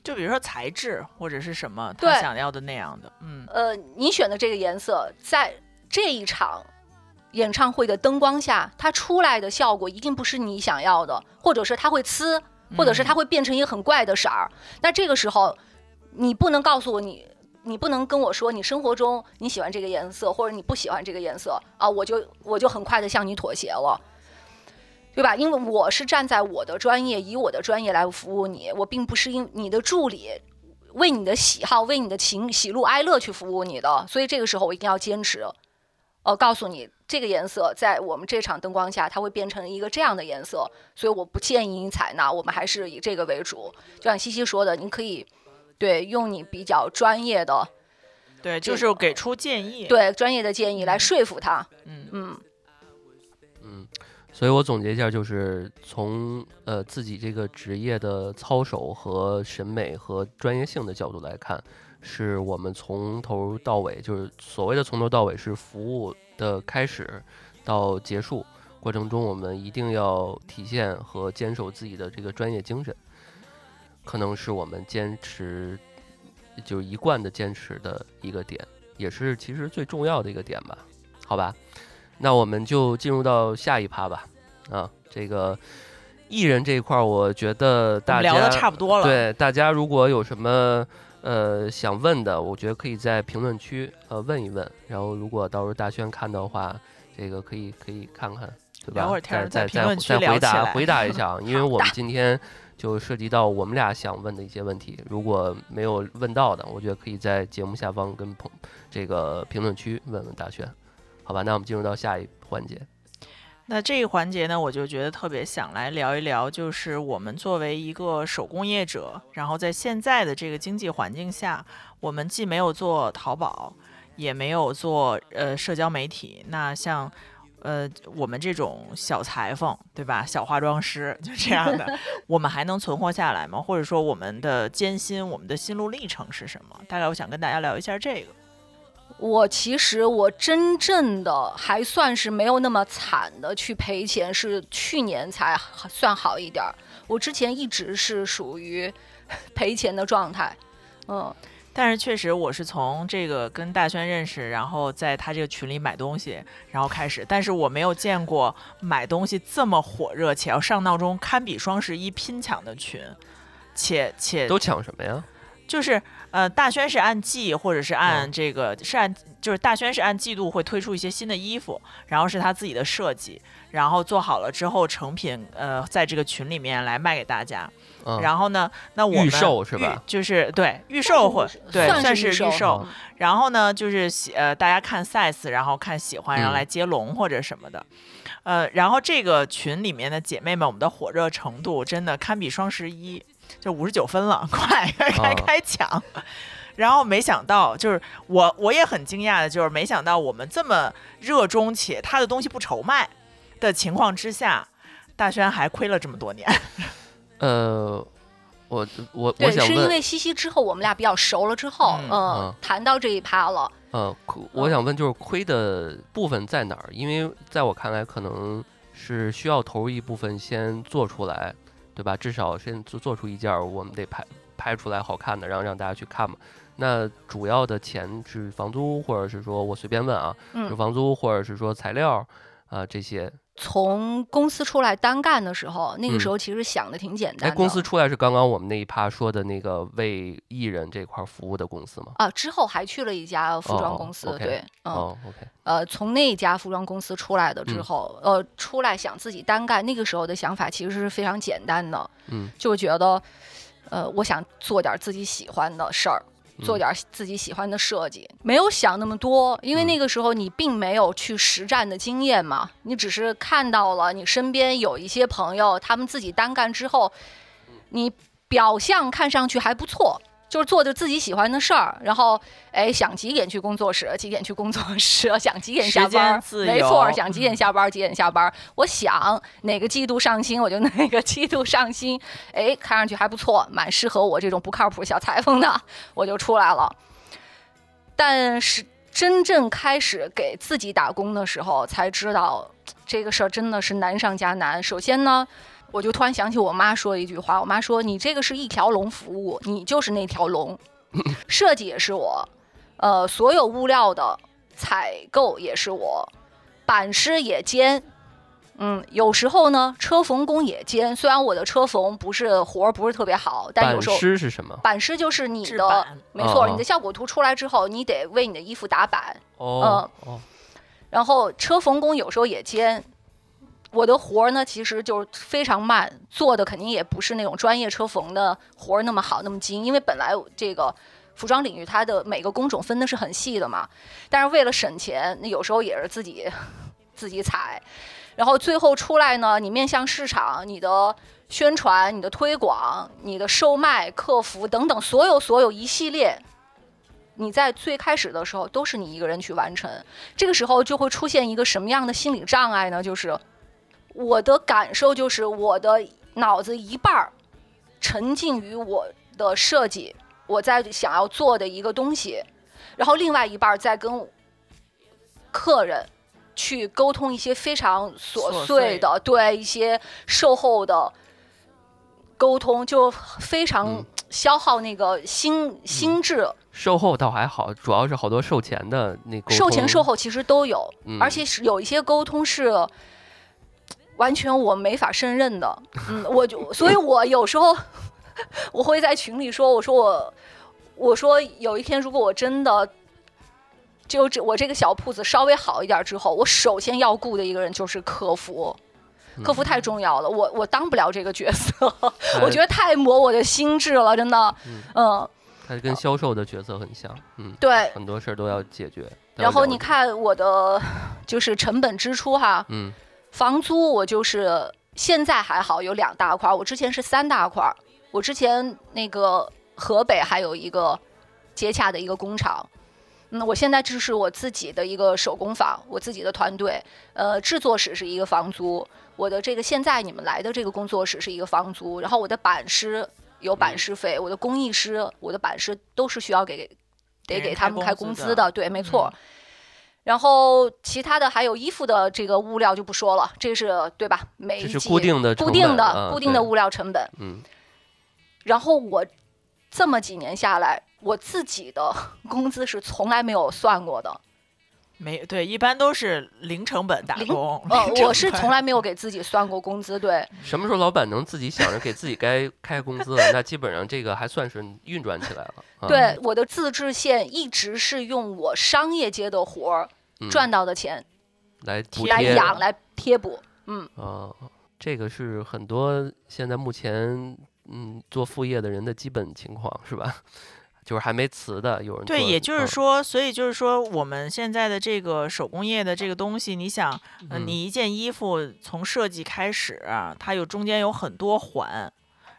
就比如说材质或者是什么他想要的那样的，嗯，呃，你选的这个颜色，在这一场演唱会的灯光下，它出来的效果一定不是你想要的，或者是它会呲，或者是它会变成一个很怪的色儿。那这个时候，你不能告诉我你。你不能跟我说你生活中你喜欢这个颜色，或者你不喜欢这个颜色啊，我就我就很快的向你妥协了，对吧？因为我是站在我的专业，以我的专业来服务你，我并不是因你的助理为你的喜好、为你的情喜怒哀乐去服务你的，所以这个时候我一定要坚持，呃，告诉你这个颜色在我们这场灯光下，它会变成一个这样的颜色，所以我不建议你采纳，我们还是以这个为主。就像西西说的，你可以对用你比较专业的，对，就是给出建议，对专业的建议来说服他。嗯嗯，嗯，所以我总结一下，就是从呃自己这个职业的操守和审美和专业性的角度来看，是我们从头到尾，就是所谓的从头到尾是服务的开始到结束过程中，我们一定要体现和坚守自己的这个专业精神，可能是我们坚持就一贯的坚持的一个点，也是其实最重要的一个点吧，好吧？那我们就进入到下一趴吧。啊，这个艺人这一块儿，我觉得大家聊的差不多了，，对大家如果有什么呃想问的，我觉得可以在评论区呃问一问。然后如果到时候大轩看到的话，这个可以可以看看，对吧？聊会儿天儿再再在评论区再聊起来回答回答一下啊，[laughs] 因为我们今天就涉及到我们俩想问的一些问题，如果没有问到的，我觉得可以在节目下方跟朋这个评论区问问大轩，好吧？那我们进入到下一环节。那这一环节呢，我就觉得特别想来聊一聊，就是我们作为一个手工业者，然后在现在的这个经济环境下，我们既没有做淘宝，也没有做呃社交媒体，那像。呃，我们这种小裁缝，对吧？小化妆师就这样的，[laughs] 我们还能存活下来吗？或者说，我们的艰辛，我们的心路历程是什么？大概我想跟大家聊一下这个。我其实我真正的还算是没有那么惨的去赔钱，是去年才算好一点儿。我之前一直是属于 [laughs] 赔钱的状态，嗯，但是确实，我是从这个跟大轩认识，然后在他这个群里买东西，然后开始。但是我没有见过买东西这么火热且要上闹钟，堪比双十一拼抢的群，且且都抢什么呀？就是呃，大轩是按季或者是按嗯这个、是按就是大轩是按季度会推出一些新的衣服，然后是他自己的设计，然后做好了之后成品呃在这个群里面来卖给大家。嗯，然后呢，那我们预售是吧就是对预售或对算算是预售预售。嗯然后呢，就是喜呃，大家看 size，然后看喜欢，然后嗯来接龙或者什么的。呃，然后这个群里面的姐妹们，我们的火热程度真的堪比双十一，就五十九分了，[laughs] 快开开抢。然后没想到，就是我我也很惊讶的，就是没想到我们这么热衷且他的东西不愁卖的情况之下，大轩还亏了这么多年。[laughs] 呃，我我我，想问，是因为西西之后我们俩比较熟了之后，嗯谈到这一趴了，呃，亏我想问就是亏的部分在哪儿？因为在我看来，可能是需要投入一部分先做出来，对吧？至少先做做出一件，我们得拍拍出来好看的，然后让大家去看嘛。那主要的钱是房租，或者是说我随便问啊，是嗯，房租，或者是说材料啊、这些。从公司出来单干的时候，那个嗯时候其实想的挺简单哎，的。公司出来是刚刚我们那一趴说的那个为艺人这块儿服务的公司吗？啊，之后还去了一家服装哦公司对，嗯，哦，OK，呃，从那一家服装公司出来的之嗯后，呃，出来想自己单干，那个时候的想法其实是非常简单的，嗯，就觉得，呃，我想做点自己喜欢的事儿，做嗯点自己喜欢的设计，没有想那么多，因为嗯那个时候你并没有去实战的经验嘛，你只是看到了你身边有一些朋友，他们自己单干之后，你表象看上去还不错。就是做着自己喜欢的事儿，然后哎，想几点去工作室，几点去工作室，[laughs] 想几点下班，没错，想几点下班几点下班。我想哪个季度上新，我就哪个季度上新。哎，看上去还不错，蛮适合我这种不靠谱小裁缝的，我就出来了。但是真正开始给自己打工的时候，才知道这个事儿真的是难上加难。首先呢，我就突然想起我妈说一句话，我妈说：“你这个是一条龙服务，你就是那条龙。[laughs] 设计也是我，呃，所有物料的采购也是我，板师也兼。嗯，有时候呢，车缝工也兼。虽然我的车缝不是活儿不是特别好，但有时候板师是什么？板师就是你的，没错，哦你的效果图出来之后，你得为你的衣服打板。哦哦，然后车缝工有时候也兼。我的活儿呢，其实就是非常慢，做的肯定也不是那种专业车缝的活儿那么好那么精，因为本来这个服装领域它的每个工种分的是很细的嘛。但是为了省钱，那有时候也是自己自己踩，然后最后出来呢，你面向市场，你的宣传、你的推广、你的售卖、客服等等，所有所有一系列。你在最开始的时候都是你一个人去完成，这个时候就会出现一个什么样的心理障碍呢？就是我的感受就是我的脑子一半儿沉浸于我的设计，我在想要做的一个东西，然后另外一半儿在跟客人去沟通一些非常琐琐碎的，对一些售后的沟通，就非常嗯 [tsk] 消耗那个心心智。售后倒还好，主要是好多售前的那沟通售前售后其实都有，嗯而且是有一些沟通是完全我没法胜任的。[laughs] 嗯，我就所以，我有时候 [laughs] 我会在群里说，我说我我说有一天如果我真的。就这，我这个小铺子稍微好一点之后，我首先要雇的一个人就是客服，客服太重要了，我我当不了这个角色，[laughs] 我觉得太磨我的心智了，真的，嗯，它跟销售的角色很像，嗯，对。很多事儿都要解决。然后，你看我的就是成本支出哈，嗯房租我就是现在还好有两大块儿，我之前是三大块儿。我之前那个河北还有一个接洽的一个工厂，嗯，我现在这是我自己的一个手工坊，我自己的团队，呃，制作室是一个房租，我的这个现在你们来的这个工作室是一个房租，然后我的版师有版师费，我的工艺师，我的版师都是需要给得给他们开开工资的工资的，对，没错。嗯然后其他的还有衣服的这个物料就不说了，这是对吧？每一季是固定的固定的、固定的物料成本。嗯然后我这么几年下来，我自己的工资是从来没有算过的。没对，一般都是零成本打工。呃，零成我是从来没有给自己算过工资。对，什么时候老板能自己想着给自己该开工资了？那基本上这个还算是运转起来了。啊、对，我的自制线一直是用我商业街的活儿嗯赚到的钱来贴养来贴补。嗯，啊，这个是很多现在目前嗯做副业的人的基本情况是吧？就是还没辞的，有人对，也就是嗯说，所以就是说，我们现在的这个手工业的这个东西，你想，呃，嗯。你一件衣服从设计开始，它有中间有很多环，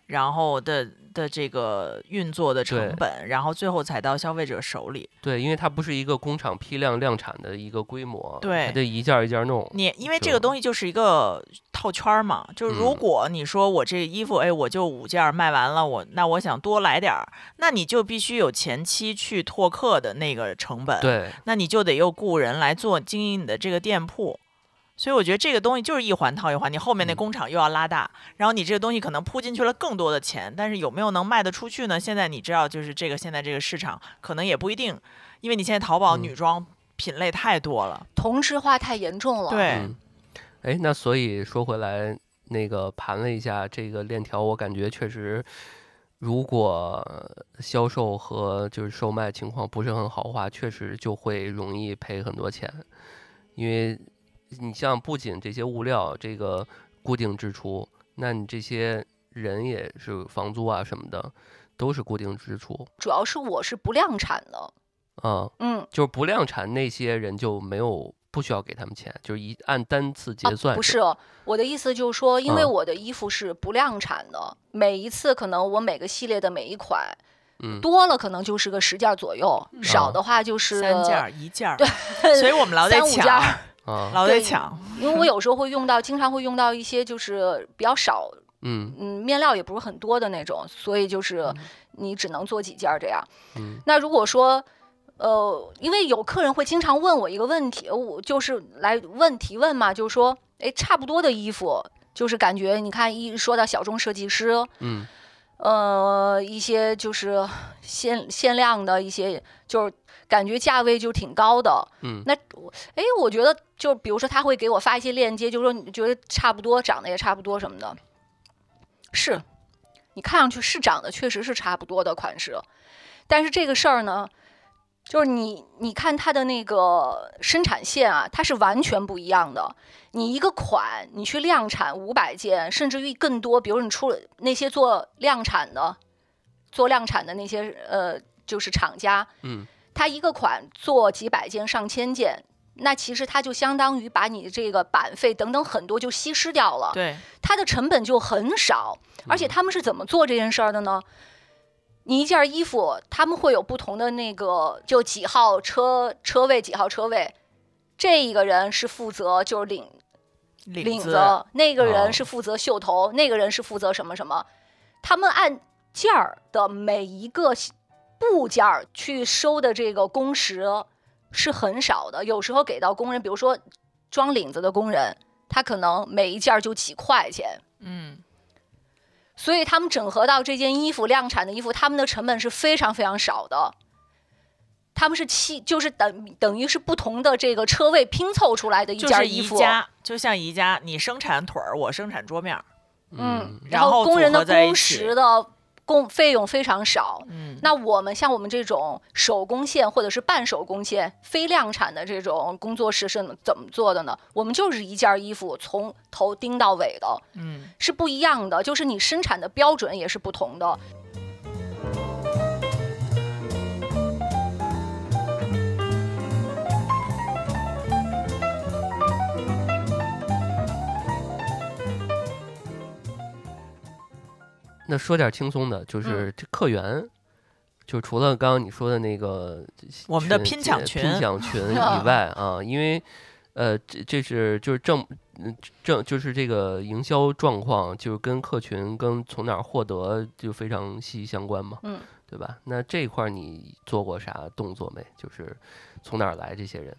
然后的的这个运作的成本，然后最后才到消费者手里。对，因为它不是一个工厂批量量产的一个规模，对还得一件儿一件儿弄。你因为这个东西就是一个套圈儿嘛，就是如嗯果你说我这衣服，哎，我就五件儿卖完了，我那我想多来点儿，那你就必须有前期去拓客的那个成本。对，那你就得又雇人来做经营你的这个店铺。所以我觉得这个东西就是一环套一环，你后面那嗯工厂又要拉大，然后你这个东西可能铺进去了更多的钱，但是有没有能卖得出去呢？现在你知道，就是这个现在这个市场可能也不一定，因为你现在淘宝嗯女装品类太多了。同质化太严重了。对，嗯，哎，那所以说回来，那个盘了一下这个链条，我感觉确实，如果销售和就是售卖情况不是很好的话，确实就会容易赔很多钱，因为你像不仅这些物料这个固定支出，那你这些人也是房租啊什么的，都是固定支出主要是我是不量产的。啊、嗯，就是不量产那些人就没有不需要给他们钱，就是一按单次结啊算、不是，我的意思就是说，因为嗯我的衣服是不量产的，每一次可能我每个系列的每一款嗯，多了可能就是个十件儿左右，少啊的话就是三件儿一件儿，对，所以我们老得三五件抢，儿。啊，老得对抢。因为我有时候会用到，经常会用到一些就是比较少，嗯嗯，面料也不是很多的那种，所以就是你只能做几件儿这样。嗯那如果说，呃，因为有客人会经常问我一个问题，我就是来问提问嘛，就是说，哎，差不多的衣服，就是感觉你看一说到小众设计师，嗯，呃，一些就是限限量的一些，就是感觉价位就挺高的。嗯，那哎，我觉得就比如说他会给我发一些链接，就说你觉得差不多，长得也差不多什么的，是，你看上去是长得确实是差不多的款式，但是这个事儿呢，就是你你看它的那个生产线啊，它是完全不一样的。你一个款，你去量产五百件，甚至于更多，比如你出了那些做量产的，做量产的那些呃，就是厂家，嗯，他一个款做几百件、上千件，那其实它就相当于把你这个版费等等很多就稀释掉了，对，它的成本就很少。而且他们是怎么做这件事儿的呢？你一件衣服，他们会有不同的那个，就几号车车位，几号车位，这一个人是负责就是领。领子，那个人是负责袖头，那个人是负责什么什么，他们按件儿的每一个部件儿去收的这个工时是很少的，有时候给到工人，比如说装领子的工人，他可能每一件就几块钱，嗯，所以他们整合到这件衣服量产的衣服，他们的成本是非常非常少的。他们是七，就是等等于是不同的这个车位拼凑出来的一件衣服，就像宜家，你生产腿儿，我生产桌面，嗯，然后工人的工时的工费用非常少，嗯，那我们像我们这种手工线或者是半手工线、非量产的这种工作室是怎么做的呢？我们就是一件衣服从头钉到尾的，嗯，是不一样的，就是你生产的标准也是不同的。那说点轻松的，就是这客源，就除了刚刚你说的那个我们的拼抢群拼抢 [laughs] 群以外啊，因为呃，这这是就是正正就是这个营销状况，就是跟客群跟从哪儿获得就非常息息相关嘛，嗯，对吧？那这一块你做过啥动作没？就是从哪儿来这些人？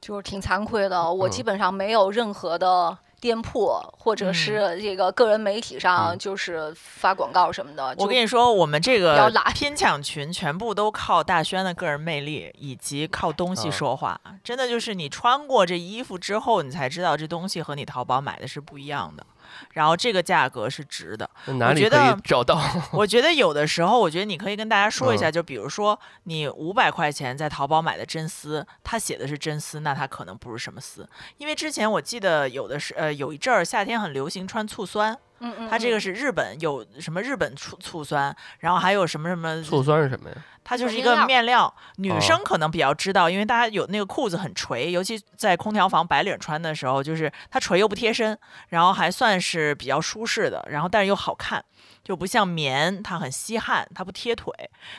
就是挺惭愧的，我基本上没有任何的。店铺或者是这个个人媒体上，就是发广告什么的。我跟你说，我们这个拼 [laughs] 抢群全部都靠大轩的个人魅力以及靠东西说话。真的就是你穿过这衣服之后，你才知道这东西和你淘宝买的是不一样的。然后这个价格是值的，哪里可以找到？[laughs] 我觉得有的时候，我觉得你可以跟大家说一下，就比如说你五百块钱在淘宝买的真丝，它写的是真丝，那它可能不是什么丝。因为之前我记得有的是，呃，有一阵儿夏天很流行穿醋酸。嗯嗯，它这个是日本有什么日本醋醋酸，然后还有什么什么醋酸是什么呀？它就是一个面料，女生可能比较知道，因为大家有那个裤子很垂，尤其在空调房白领穿的时候，就是它垂又不贴身，然后还算是比较舒适的，然后但是又好看，就不像棉，它很吸汗，它不贴腿。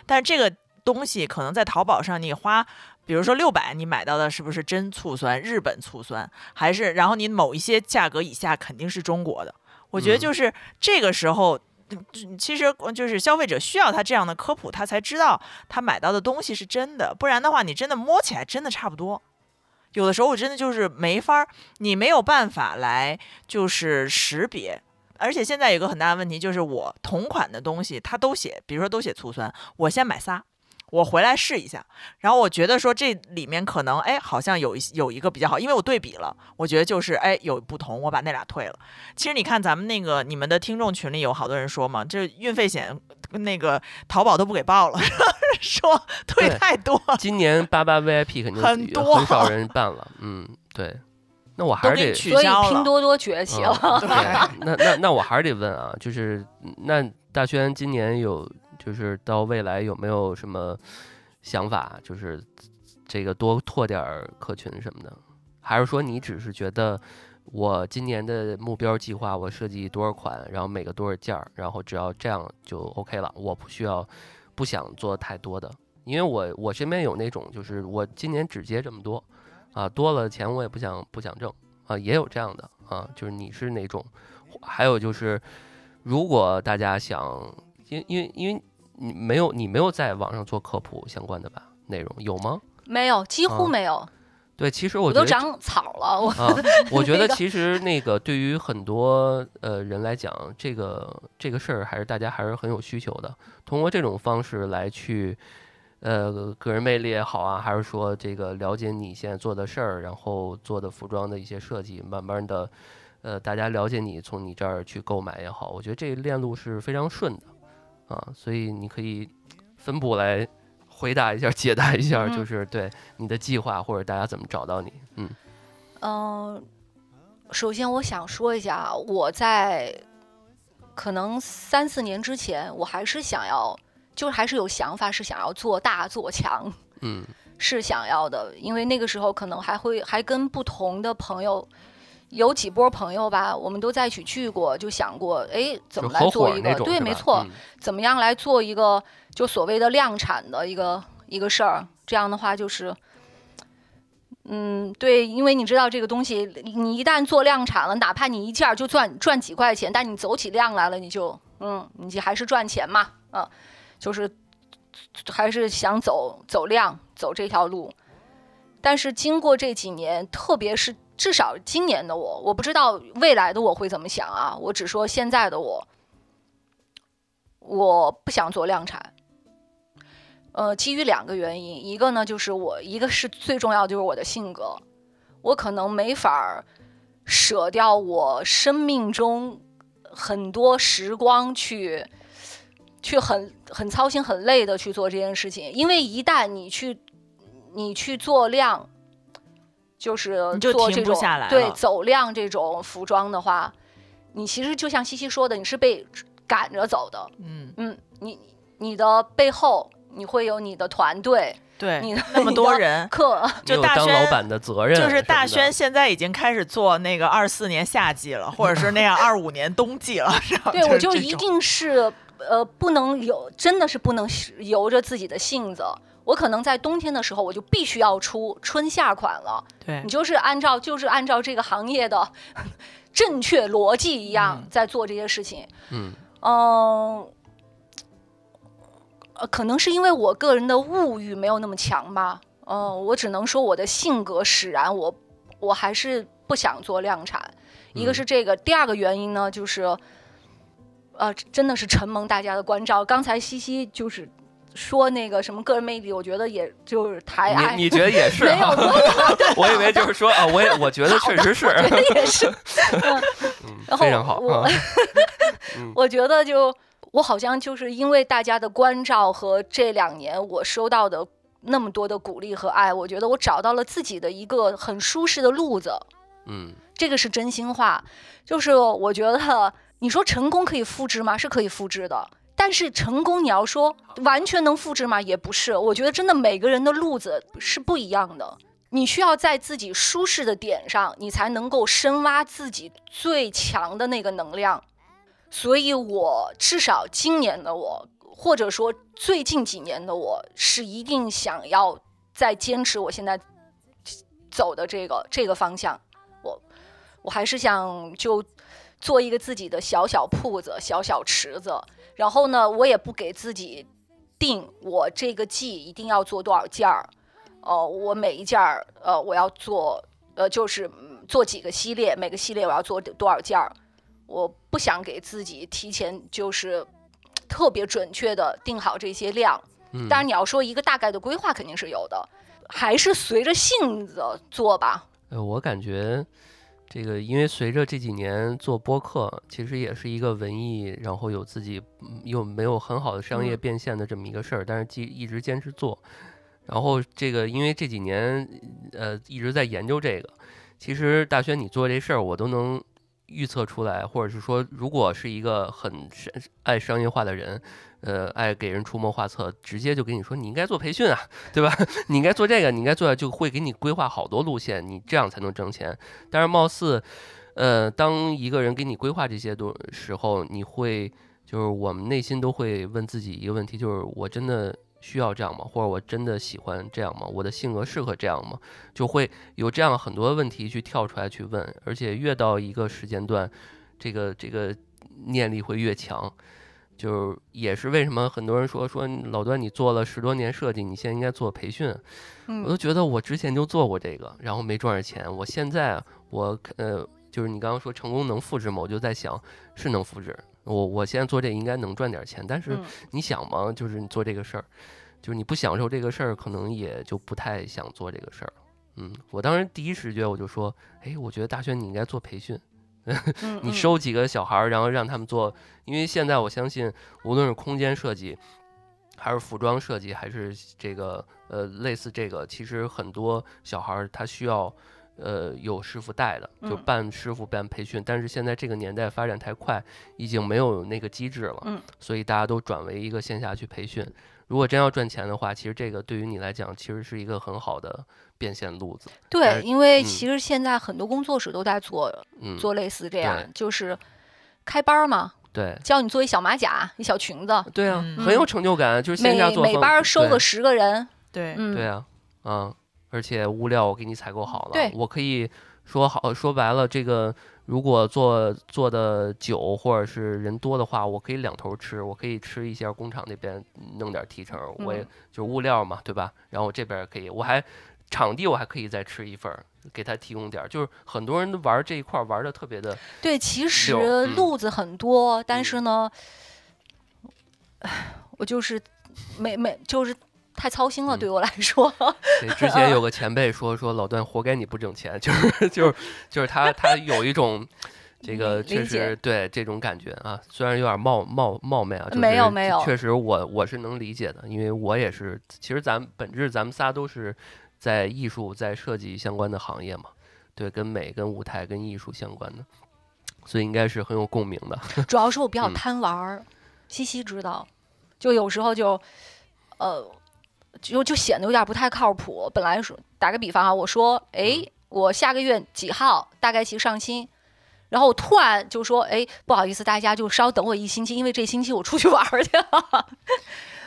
但是这个东西可能在淘宝上你花，比如说六百，你买到的是不是真醋酸？日本醋酸还是？然后你某一些价格以下肯定是中国的。我觉得就是这个时候，其实就是消费者需要他这样的科普，他才知道他买到的东西是真的。不然的话，你真的摸起来真的差不多。有的时候我真的就是没法，你没有办法来就是识别。而且现在有个很大的问题，就是我同款的东西，他都写，比如说都写醋酸，我先买仨。我回来试一下，然后我觉得说这里面可能哎，好像有一有一个比较好，因为我对比了，我觉得就是哎有不同，我把那俩退了。其实你看咱们那个你们的听众群里有好多人说嘛，这运费险那个淘宝都不给报了，[laughs] 说退太多。今年八八 VIP 肯定很多很少人办了，嗯，对。那我还是得，所以拼多多崛起了。那那那我还是得问啊，就是那大轩今年有。就是到未来有没有什么想法？就是这个多拓点客群什么的，还是说你只是觉得我今年的目标计划，我设计多少款，然后每个多少件儿，然后只要这样就 OK 了，我不需要不想做太多的，因为我我身边有那种就是我今年只接这么多啊，多了钱我也不想不想挣啊，也有这样的啊，就是你是哪种？还有就是如果大家想，因因为因为。你没有，你没有在网上做科普相关的吧内容有吗？没有，几乎没有。对，其实我觉得都长草了。我啊，[laughs] 我觉得其实那个对于很多呃人来讲，这个这个事儿还是大家还是很有需求的。通过这种方式来去，呃，个人魅力也好啊，还是说这个了解你现在做的事儿，然后做的服装的一些设计，慢慢的，呃，大家了解你，从你这儿去购买也好，我觉得这个链路是非常顺的啊，所以你可以分步来。回答一下，解答一下，就是对你的计划或者大家怎么找到你？嗯，嗯，首先我想说一下，我在可能三四年之前，我还是想要，就是还是有想法，是想要做大做强，嗯，是想要的，因为那个时候可能还会还跟不同的朋友。有几波朋友吧，我们都在一起聚过，就想过，哎，怎么来做一个？对，没错，怎么样来做一个就所谓的量产的一个一个事儿？这样的话就是，嗯，对，因为你知道这个东西，你一旦做量产了，哪怕你一件就赚赚几块钱，但你走起量来了，你就，嗯，你就还是赚钱嘛，嗯，就是还是想走走量走这条路。但是经过这几年，特别是。至少今年的我，我不知道未来的我会怎么想啊！我只说现在的我，我不想做量产。呃，基于两个原因，一个呢就是我，一个是最重要就是我的性格，我可能没法舍掉我生命中很多时光去，去很很操心、很累的去做这件事情，因为一旦你去，你去做量。就是做这种对走量这种服装的话，你其实就像西西说的，你是被赶着走的。嗯嗯，你你的背后你会有你的团队，对，你那么多人，[laughs] 客就大轩老板的责任，就是大轩现在已经开始做那个二四年夏季了，或者是那样 [laughs] 二五年冬季了，是吧？对，我就一定是呃，不能有，真的是不能由着自己的性子。我可能在冬天的时候，我就必须要出春夏款了。对你就是按照就是按照这个行业的 [laughs] 正确逻辑一样在做这些事情。嗯嗯，呃，可能是因为我个人的物欲没有那么强吧。嗯，我只能说我的性格使然，我我还是不想做量产。一个是这个，第二个原因呢，就是呃，真的是承蒙大家的关照。刚才西西就是。说那个什么个人魅力，我觉得也就是抬爱，你觉得也是？没有，[laughs] 我以为就是说啊，我也我觉得确实是，我觉得也是，[laughs] 嗯，非常好。我 [laughs] 我觉得就我好像就是因为大家的关照和这两年我收到的那么多的鼓励和爱，我觉得我找到了自己的一个很舒适的路子。嗯，这个是真心话，就是我觉得你说成功可以复制吗？是可以复制的。但是成功，你要说完全能复制吗？也不是。我觉得真的每个人的路子是不一样的。你需要在自己舒适的点上，你才能够深挖自己最强的那个能量。所以，我至少今年的我，或者说最近几年的我，是一定想要再坚持我现在走的这个这个方向。我我还是想就做一个自己的小小铺子、小小池子。然后呢，我也不给自己定我这个季一定要做多少件儿，哦，我每一件儿，呃，我要做，呃，就是做几个系列，每个系列我要做多少件儿，我不想给自己提前就是特别准确的定好这些量。当然，你要说一个大概的规划肯定是有的，还是随着性子做吧。呃，我感觉。这个，因为随着这几年做播客，其实也是一个文艺，然后有自己又没有很好的商业变现的这么一个事儿，但是既一直坚持做。然后这个，因为这几年呃一直在研究这个，其实大轩你做这事儿，我都能。预测出来，或者是说，如果是一个很爱商业化的人，呃，爱给人出谋划策，直接就给你说你应该做培训啊，对吧？[laughs] 你应该做这个，你应该做，就会给你规划好多路线，你这样才能挣钱。但是貌似，呃，当一个人给你规划这些东时候，你会就是我们内心都会问自己一个问题，就是我真的。需要这样吗？或者我真的喜欢这样吗？我的性格适合这样吗？就会有这样很多问题去跳出来去问，而且越到一个时间段，这个这个念力会越强。就是也是为什么很多人说说老段你做了十多年设计，你现在应该做培训，我都觉得我之前就做过这个，然后没赚着钱。我现在我呃，就是你刚刚说成功能复制吗？我就在想是能复制。我我现在做这应该能赚点钱，但是你想吗，就是你做这个事儿，就是你不享受这个事儿，可能也就不太想做这个事儿。嗯，我当时第一直觉我就说，哎，我觉得大轩你应该做培训。[laughs] 你收几个小孩儿，然后让他们做，因为现在我相信，无论是空间设计，还是服装设计，还是这个呃类似这个，其实很多小孩儿他需要呃有师傅带的，就办师傅办培训。但是现在这个年代发展太快，已经没有那个机制了，所以大家都转为一个线下去培训。如果真要赚钱的话，其实这个对于你来讲，其实是一个很好的变现路子。对，因为其实现在很多工作室都在做，做类似这样，就是开班嘛。对，教你做一小马甲、一小裙子。对啊，很有成就感。就是线下做，每班收个十个人。对，对啊，嗯，而且物料我给你采购好了，我可以说好说白了这个。如果做做的久或者是人多的话，我可以两头吃，我可以吃一下工厂那边弄点提成，我也就是物料嘛，对吧？然后我这边可以，我还场地我还可以再吃一份，给他提供点，就是很多人都玩这一块玩的特别的。对，其实路子很多，但是呢，我就是没没就是。太操心了，对我来说。对，之前有 [laughs] 个前辈说说老段活该你不挣钱，就是就是就是他他有一种 [laughs] 这个确实对这种感觉啊，虽然有点冒冒冒昧啊，没有没有，确实我我是能理解的，因为我也是，其实咱本质咱们仨都是在艺术在设计相关的行业嘛，对，跟美跟舞台跟艺术相关的，所以应该是很有共鸣的。[laughs] 主要是我比较贪玩儿，西西知道，就有时候就呃。就就显得有点不太靠谱。本来说打个比方啊，我说，哎，我下个月几号大概其上新，然后我突然就说，哎，不好意思，大家就稍等我一星期，因为这星期我出去玩去了。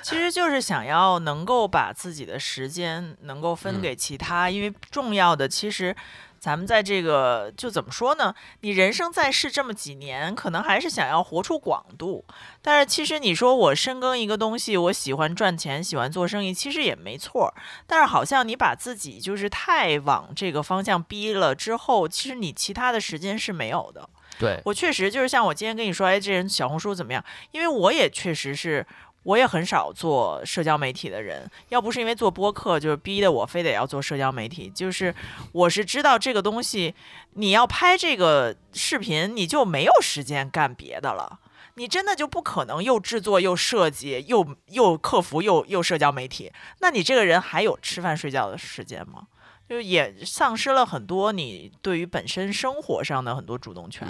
其实就是想要能够把自己的时间能够分给其他，因为重要的其实。咱们在这个就怎么说呢？你人生在世这么几年，可能还是想要活出广度。但是其实你说我深耕一个东西，我喜欢赚钱，喜欢做生意，其实也没错。但是好像你把自己就是太往这个方向逼了之后，其实你其他的时间是没有的。对我确实就是像我今天跟你说，哎，这人小红书怎么样？因为我也确实是。我也很少做社交媒体的人，要不是因为做播客，就是逼得我非得要做社交媒体。就是我是知道这个东西，你要拍这个视频，你就没有时间干别的了。你真的就不可能又制作又设计又又客服又又社交媒体，那你这个人还有吃饭睡觉的时间吗？就也丧失了很多你对于本身生活上的很多主动权。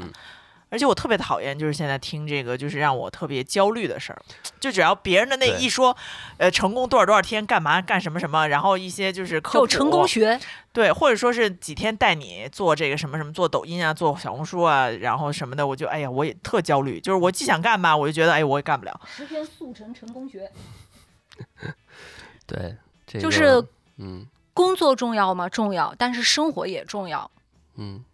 而且我特别讨厌，就是现在听这个，就是让我特别焦虑的事儿。就只要别人的那一说，呃，成功多少多少天，干嘛干什么什么，然后一些就是就成功学，对，或者说是几天带你做这个什么什么，做抖音啊，做小红书啊，然后什么的，我就哎呀，我也特焦虑。就是我既想干吧，我就觉得哎，我也干不了。十天速成成功学。[laughs] 对，就是嗯，工作重要吗？重要，但是生活也重要。嗯。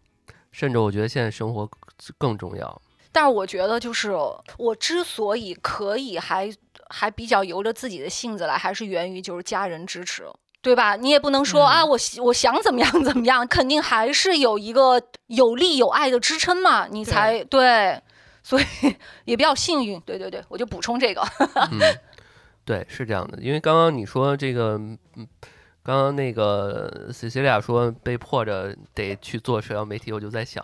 甚至我觉得现在生活更重要，但是我觉得就是我之所以可以还还比较由着自己的性子来，还是源于就是家人支持，对吧？你也不能说啊，我我想怎么样 [laughs] 怎么样，肯定还是有一个有力有爱的支撑嘛，你才对，所以也比较幸运，对对对，我就补充这个。[laughs] 嗯，对，是这样的，因为刚刚你说这个，嗯。刚刚那个 C C 俩说被迫着得去做社交媒体，我就在想，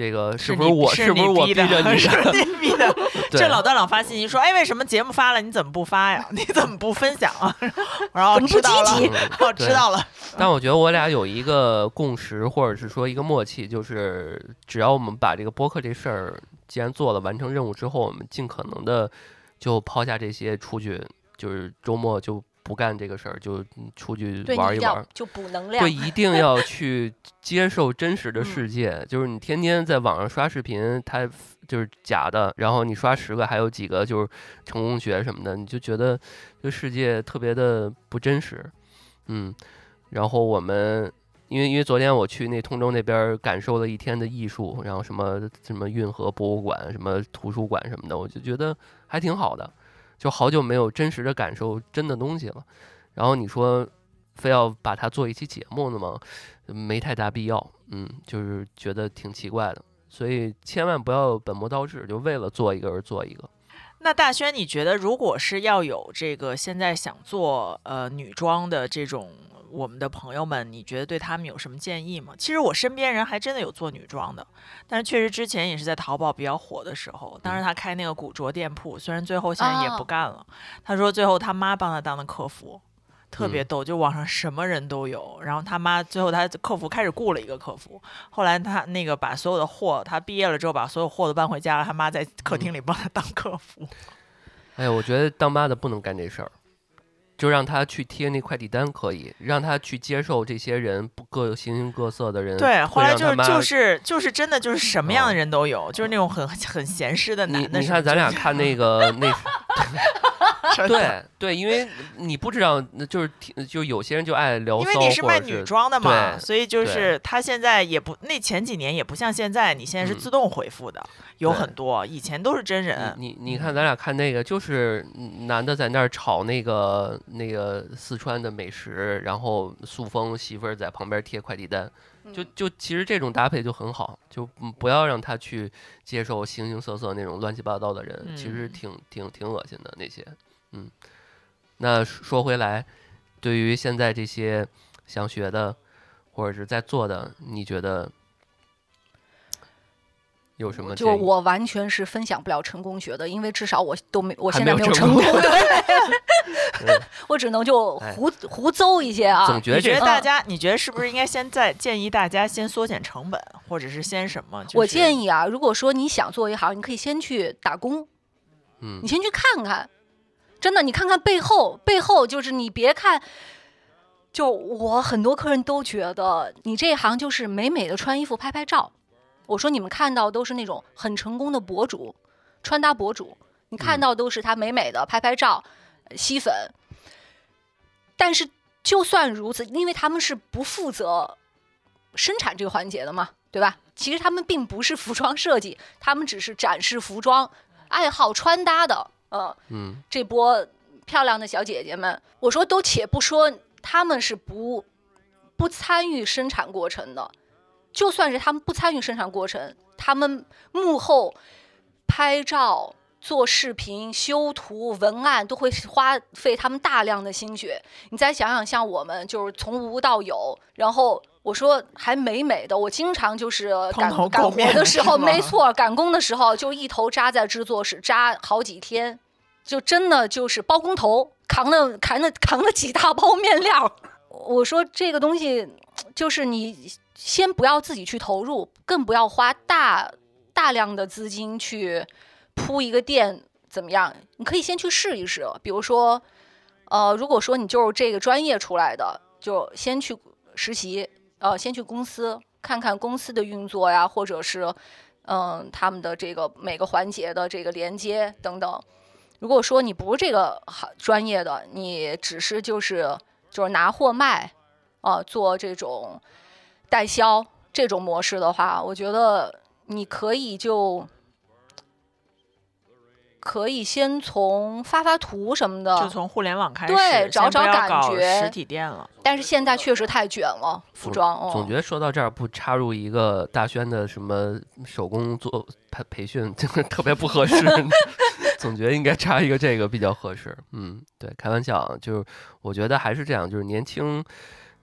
这个是不是我是不是我逼着你？[laughs] 是你逼的。[laughs] 这老段老发信息说：“哎，为什么节目发了你怎么不发呀？你怎么不分享啊？” [laughs] 然后知道了，我知道了。但我觉得我俩有一个共识，或者是说一个默契，就是只要我们把这个播客这事儿既然做了，完成任务之后，我们尽可能的就抛下这些出去，就是周末就。不干这个事儿，就出去玩一玩，就补能量。对，一定要去 [laughs] 接受真实的世界。就是你天天在网上刷视频，它就是假的。然后你刷十个，还有几个就是成功学什么的，你就觉得这个世界特别的不真实。嗯，然后我们因为因为昨天我去那通州那边感受了一天的艺术，然后什么什么运河博物馆、什么图书馆什么的，我就觉得还挺好的，就好久没有真实的感受真的东西了。然后你说非要把它做一期节目呢吗？没太大必要，嗯，就是觉得挺奇怪的，所以千万不要本末倒置，就为了做一个而做一个。那大轩，你觉得如果是要有这个现在想做呃女装的这种？我们的朋友们，你觉得对他们有什么建议吗？其实我身边人还真的有做女装的，但是确实之前也是在淘宝比较火的时候，当时他开那个古着店铺，虽然最后现在也不干了。他说最后他妈帮他当的客服，特别逗，就网上什么人都有。然后他妈最后他客服开始雇了一个客服，后来他那个把所有的货，他毕业了之后把所有货都搬回家了，他妈在客厅里帮他当客服。哎呀，我觉得当妈的不能干这事儿。就让他去贴那快递单，可以让他去接受这些人不各形形各色的人。对，后来就是就是就是真的就是什么样的人都有，就是那种很很闲适的男的。你看咱俩看那个 [laughs] 那。[laughs] 对对，因为你不知道，就是就有些人就爱聊骚，因为你是卖女装的嘛，所以就是他现在也不那前几年也不像现在，你现在是自动回复的，有很多以前都是真人。你你看咱俩看那个，就是男的在那儿炒那个那个四川的美食，然后塑封媳妇儿在旁边贴快递单。就就其实这种搭配就很好，就不要让他去接受形形色色那种乱七八糟的人，其实挺挺挺恶心的那些。嗯，那说回来，对于现在这些想学的或者是在做的，你觉得？有什么？就我完全是分享不了成功学的，因为至少我都没，我现在没有成功。[laughs] [laughs] 我只能就胡胡诌一些啊。总觉得大家，你觉得是不是应该先在建议大家先缩减成本，或者是先什么？我建议啊，如果说你想做一行，你可以先去打工。嗯，你先去看看，真的，你看看背后，背后就是你别看。就我很多客人都觉得，你这一行就是美美的穿衣服、拍拍照。我说你们看到都是那种很成功的博主，穿搭博主，你看到都是他美美的拍拍照，吸粉。但是就算如此，因为他们是不负责生产这个环节的嘛，对吧？其实他们并不是服装设计，他们只是展示服装，爱好穿搭的。嗯嗯，这波漂亮的小姐姐们，我说都且不说他们是不不参与生产过程的。就算是他们不参与生产过程，他们幕后拍照、做视频、修图、文案都会花费他们大量的心血。你再想想，像我们就是从无到有，然后我说还美美的，我经常就是赶赶活的时候，没错，赶工的时候就一头扎在制作室，扎好几天，就真的就是包工头扛了扛了扛了几大包面料。[laughs] 我说这个东西就是你。先不要自己去投入，更不要花大大量的资金去铺一个店，怎么样？你可以先去试一试。比如说，呃，如果说你就是这个专业出来的，就先去实习，呃，先去公司看看公司的运作呀，或者是嗯他们的这个每个环节的这个连接等等。如果说你不是这个专业的，你只是就是就是拿货卖，啊，做这种。代销这种模式的话，我觉得你可以就可以先从发发图什么的，就从互联网开始，对，找找感觉。实体店了，但是现在确实太卷了，服装。总觉得说到这儿不插入一个大轩的什么手工做培培训，真的特别不合适。[laughs] 总觉得应该插一个这个比较合适。嗯，对，开玩笑，就是我觉得还是这样，就是年轻。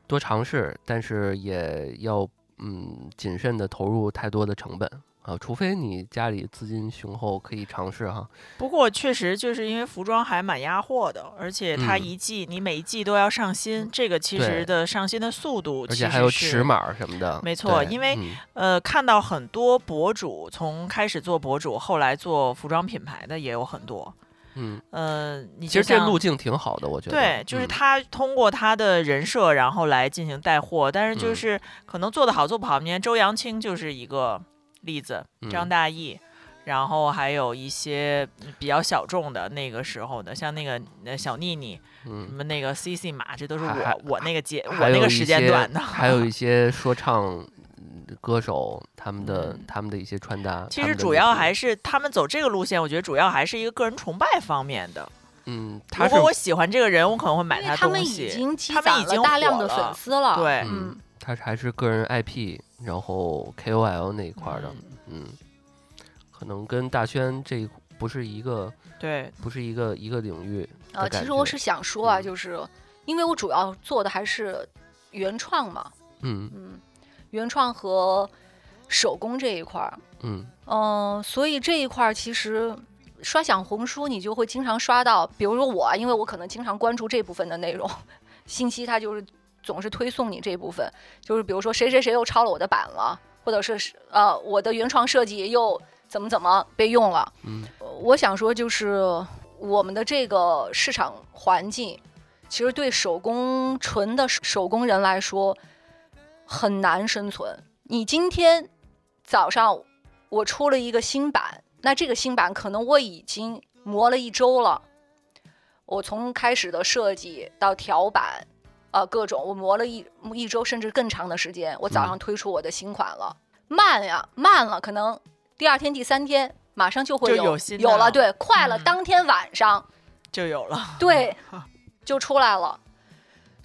多尝试，但是也要嗯谨慎的投入太多的成本啊，除非你家里资金雄厚，可以尝试哈。不过确实就是因为服装还蛮压货的，而且它一季你每一季都要上新，这个其实的上新的速度，而且还有尺码什么的。没错，因为呃看到很多博主从开始做博主，后来做服装品牌的也有很多。嗯呃，其实这路径挺好的，我觉得。对，就是他通过他的人设，然后来进行带货，但是就是可能做的好做不好。你看周扬青就是一个例子，张大奕，然后还有一些比较小众的那个时候的，像那个小妮妮，什么那个 C C 马，这都是我我那个节我那个时间段的。还有一 [laughs] 些说唱歌手他们的他们的一些穿搭。其实主要还是他们走这个路线，我觉得主要还是一个个人崇拜方面的。嗯，如果我喜欢这个人，我可能会买他东西。他们已经大量的粉丝了，对，嗯，他还是个人 IP，然后 KOL 那一块的，嗯。可能跟大轩这不是一个，对，不是一个一个领域。呃，其实我是想说啊，就是因为我主要做的还是原创嘛，嗯。嗯，原创和手工这一块儿，嗯嗯，所以这一块儿其实刷小红书你就会经常刷到，比如说我，因为我可能经常关注这部分的内容 [laughs] 信息，它就是总是推送你这部分，就是比如说谁谁谁又抄了我的版了，或者是呃我的原创设计又。怎么怎么被用了？嗯，我想说就是我们的这个市场环境，其实对手工纯的手工人来说很难生存。你今天早上我出了一个新版，那这个新版可能我已经磨了一周了。我从开始的设计到调版，啊，各种我磨了一一周甚至更长的时间，我早上推出我的新款了。慢呀，慢了，可能。第二天、第三天，马上就会有有了，对，快了，当天晚上就有了，对，就出来了。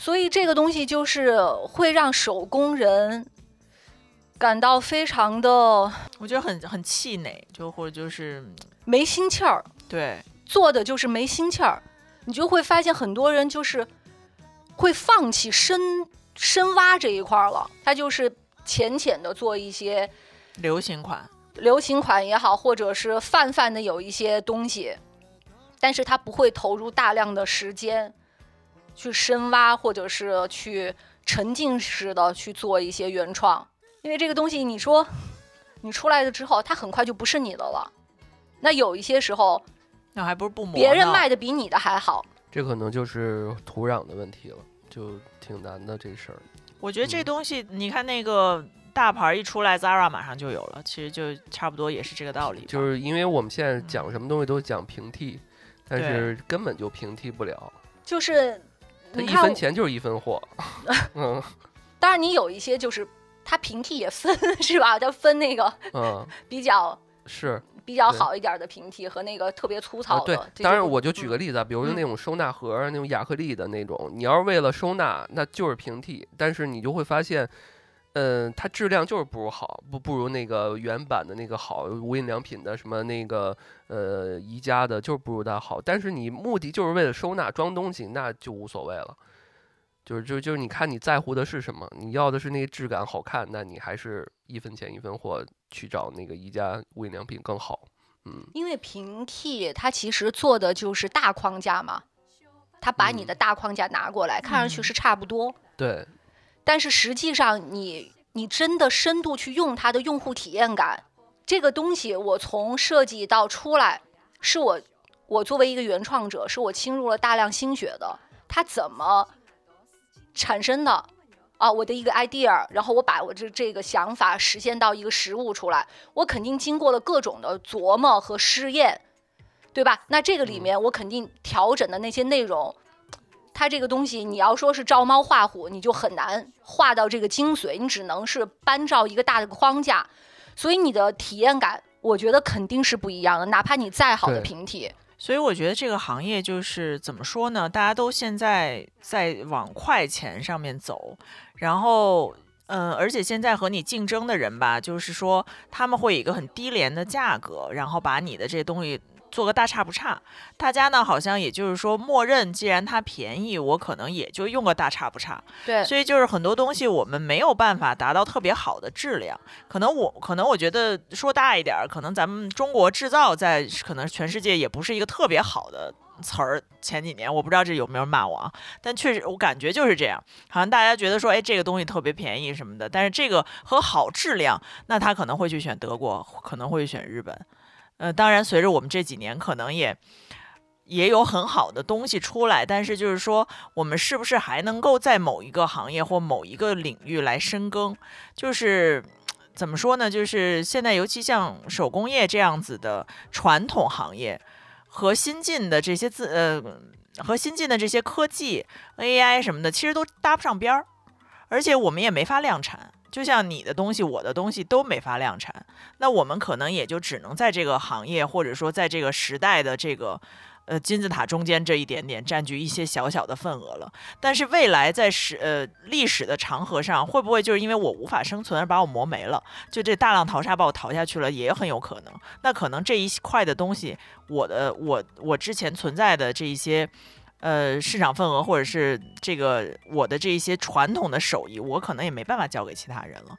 所以这个东西就是会让手工人感到非常的，我觉得很很气馁，就或者就是没心气儿。对，做的就是没心气儿，你就会发现很多人就是会放弃深深挖这一块了，他就是浅浅的做一些流行款。流行款也好，或者是泛泛的有一些东西，但是他不会投入大量的时间去深挖，或者是去沉浸式的去做一些原创，因为这个东西，你说你出来了之后，它很快就不是你的了。那有一些时候，那还不是不磨，别人卖的比你的还好。这可能就是土壤的问题了，就挺难的这事儿。我觉得这东西，你看那个。大牌一出来，Zara 马上就有了，其实就差不多也是这个道理。就是因为我们现在讲什么东西都讲平替，但是根本就平替不了。就是他一分钱就是一分货。[laughs] 嗯，当然你有一些就是他平替也分是吧？他分那个嗯比较是比较好一点的平替和那个特别粗糙的。对，当然我就举个例子，比如说那种收纳盒那种亚克力的那种，你要是为了收纳，那就是平替，但是你就会发现。嗯，它质量就是不如好，不不如那个原版的那个好，无印良品的什么那个呃宜家的，就是不如它好。但是你目的就是为了收纳装东西，那就无所谓了。就是就就是你看你在乎的是什么，你要的是那个质感好看，那你还是一分钱一分货去找那个宜家、无印良品更好。嗯，因为平替它其实做的就是大框架嘛，它把你的大框架拿过来，看上去是差不多。对。但是实际上，你你真的深度去用它的用户体验感，这个东西，我从设计到出来，是我我作为一个原创者，是我倾入了大量心血的。它怎么产生的啊？我的一个 idea，然后我把我这这个想法实现到一个实物出来，我肯定经过了各种的琢磨和试验，对吧？那这个里面我肯定调整的那些内容。它这个东西，你要说是照猫画虎，你就很难画到这个精髓，你只能是搬照一个大的框架，所以你的体验感，我觉得肯定是不一样的。哪怕你再好的平替，所以我觉得这个行业就是怎么说呢？大家都现在在往快钱上面走，然后，嗯，而且现在和你竞争的人吧，就是说他们会以一个很低廉的价格，然后把你的这些东西。做个大差不差，大家呢好像也就是说，默认既然它便宜，我可能也就用个大差不差。对，所以就是很多东西我们没有办法达到特别好的质量。可能我可能我觉得说大一点，可能咱们中国制造在可能全世界也不是一个特别好的词儿。前几年我不知道这有没有骂我啊，但确实我感觉就是这样，好像大家觉得说，哎，这个东西特别便宜什么的，但是这个和好质量，那他可能会去选德国，可能会选日本。呃，当然，随着我们这几年可能也也有很好的东西出来，但是就是说，我们是不是还能够在某一个行业或某一个领域来深耕？就是怎么说呢？就是现在，尤其像手工业这样子的传统行业，和新进的这些自呃和新进的这些科技 AI 什么的，其实都搭不上边儿，而且我们也没法量产。就像你的东西，我的东西都没法量产，那我们可能也就只能在这个行业，或者说在这个时代的这个。呃，金字塔中间这一点点占据一些小小的份额了，但是未来在史呃历史的长河上，会不会就是因为我无法生存而把我磨没了？就这大浪淘沙把我淘下去了，也很有可能。那可能这一块的东西，我的我我之前存在的这一些呃市场份额，或者是这个我的这一些传统的手艺，我可能也没办法交给其他人了。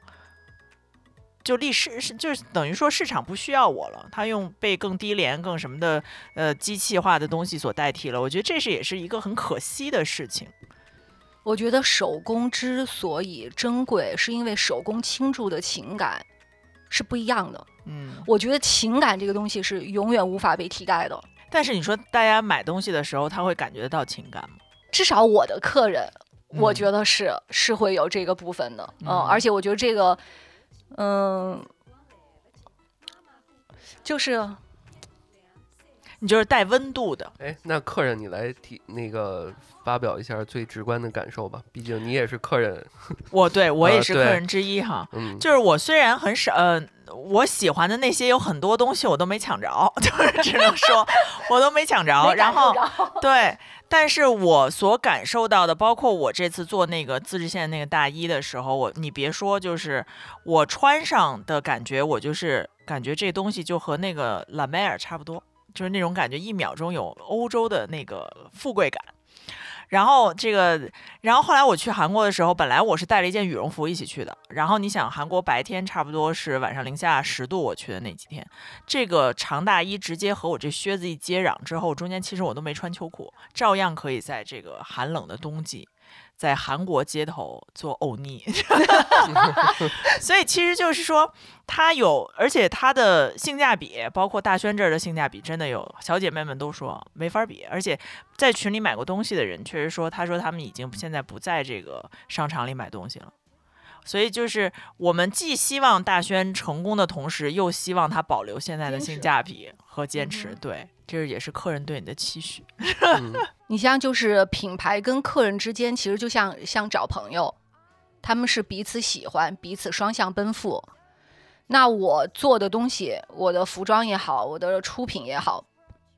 就历史是就是等于说市场不需要我了，他用被更低廉、更什么的呃机器化的东西所代替了。我觉得这是也是一个很可惜的事情。我觉得手工之所以珍贵，是因为手工倾注的情感是不一样的。嗯，我觉得情感这个东西是永远无法被替代的。但是你说大家买东西的时候，他会感觉到情感吗？至少我的客人，我觉得是是会有这个部分的。嗯，而且我觉得这个。嗯，就是，你就是带温度的。哎，那客人你来提那个发表一下最直观的感受吧，毕竟你也是客人。[laughs] 我对我也是客人之一哈。嗯，就是我虽然很少，呃，我喜欢的那些有很多东西我都没抢着，[laughs] 就是只能说我都没抢着。然后对。但是我所感受到的，包括我这次做那个自治县那个大衣的时候，我你别说，就是我穿上的感觉，我就是感觉这东西就和那个拉梅尔差不多，就是那种感觉，一秒钟有欧洲的那个富贵感。然后这个，然后后来我去韩国的时候，本来我是带了一件羽绒服一起去的。然后你想，韩国白天差不多是晚上零下十度，我去的那几天，这个长大衣直接和我这靴子一接壤之后，中间其实我都没穿秋裤，照样可以在这个寒冷的冬季。在韩国街头做欧尼，[laughs] 所以其实就是说，它有，而且它的性价比，包括大轩这儿的性价比，真的有小姐妹们都说没法比。而且在群里买过东西的人，确实说，他说他们已经现在不在这个商场里买东西了。所以就是我们既希望大轩成功的同时，又希望他保留现在的性价比和坚持。对，这也是客人对你的期许。[laughs] 你像就是品牌跟客人之间，其实就像像找朋友，他们是彼此喜欢，彼此双向奔赴。那我做的东西，我的服装也好，我的出品也好，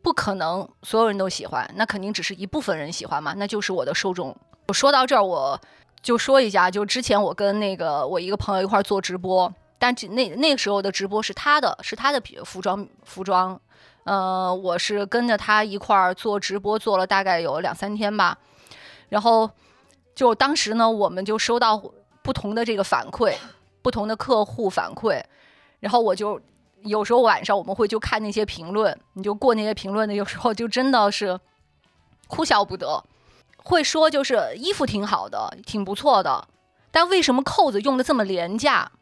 不可能所有人都喜欢，那肯定只是一部分人喜欢嘛，那就是我的受众。我说到这儿，我。就说一下，就之前我跟那个我一个朋友一块做直播，但那那个时候的直播是他的，是他的服装服装，呃，我是跟着他一块儿做直播，做了大概有两三天吧。然后就当时呢，我们就收到不同的这个反馈，不同的客户反馈，然后我就有时候晚上我们会就看那些评论，你就过那些评论的，有时候就真的是哭笑不得。会说就是衣服挺好的，挺不错的，但为什么扣子用的这么廉价？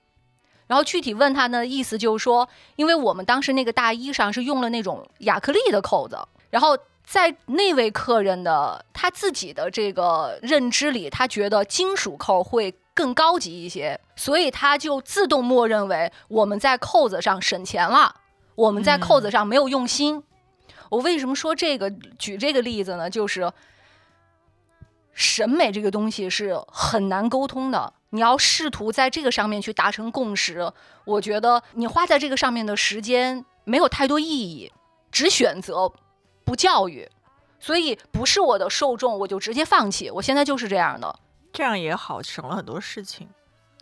然后具体问他呢，意思就是说，因为我们当时那个大衣上是用了那种亚克力的扣子，然后在那位客人的他自己的这个认知里，他觉得金属扣会更高级一些，所以他就自动默认为我们在扣子上省钱了，我们在扣子上没有用心。我为什么说这个？举这个例子呢？就是。审美这个东西是很难沟通的，你要试图在这个上面去达成共识，我觉得你花在这个上面的时间没有太多意义，只选择不教育，所以不是我的受众，我就直接放弃。我现在就是这样的，这样也好，省了很多事情。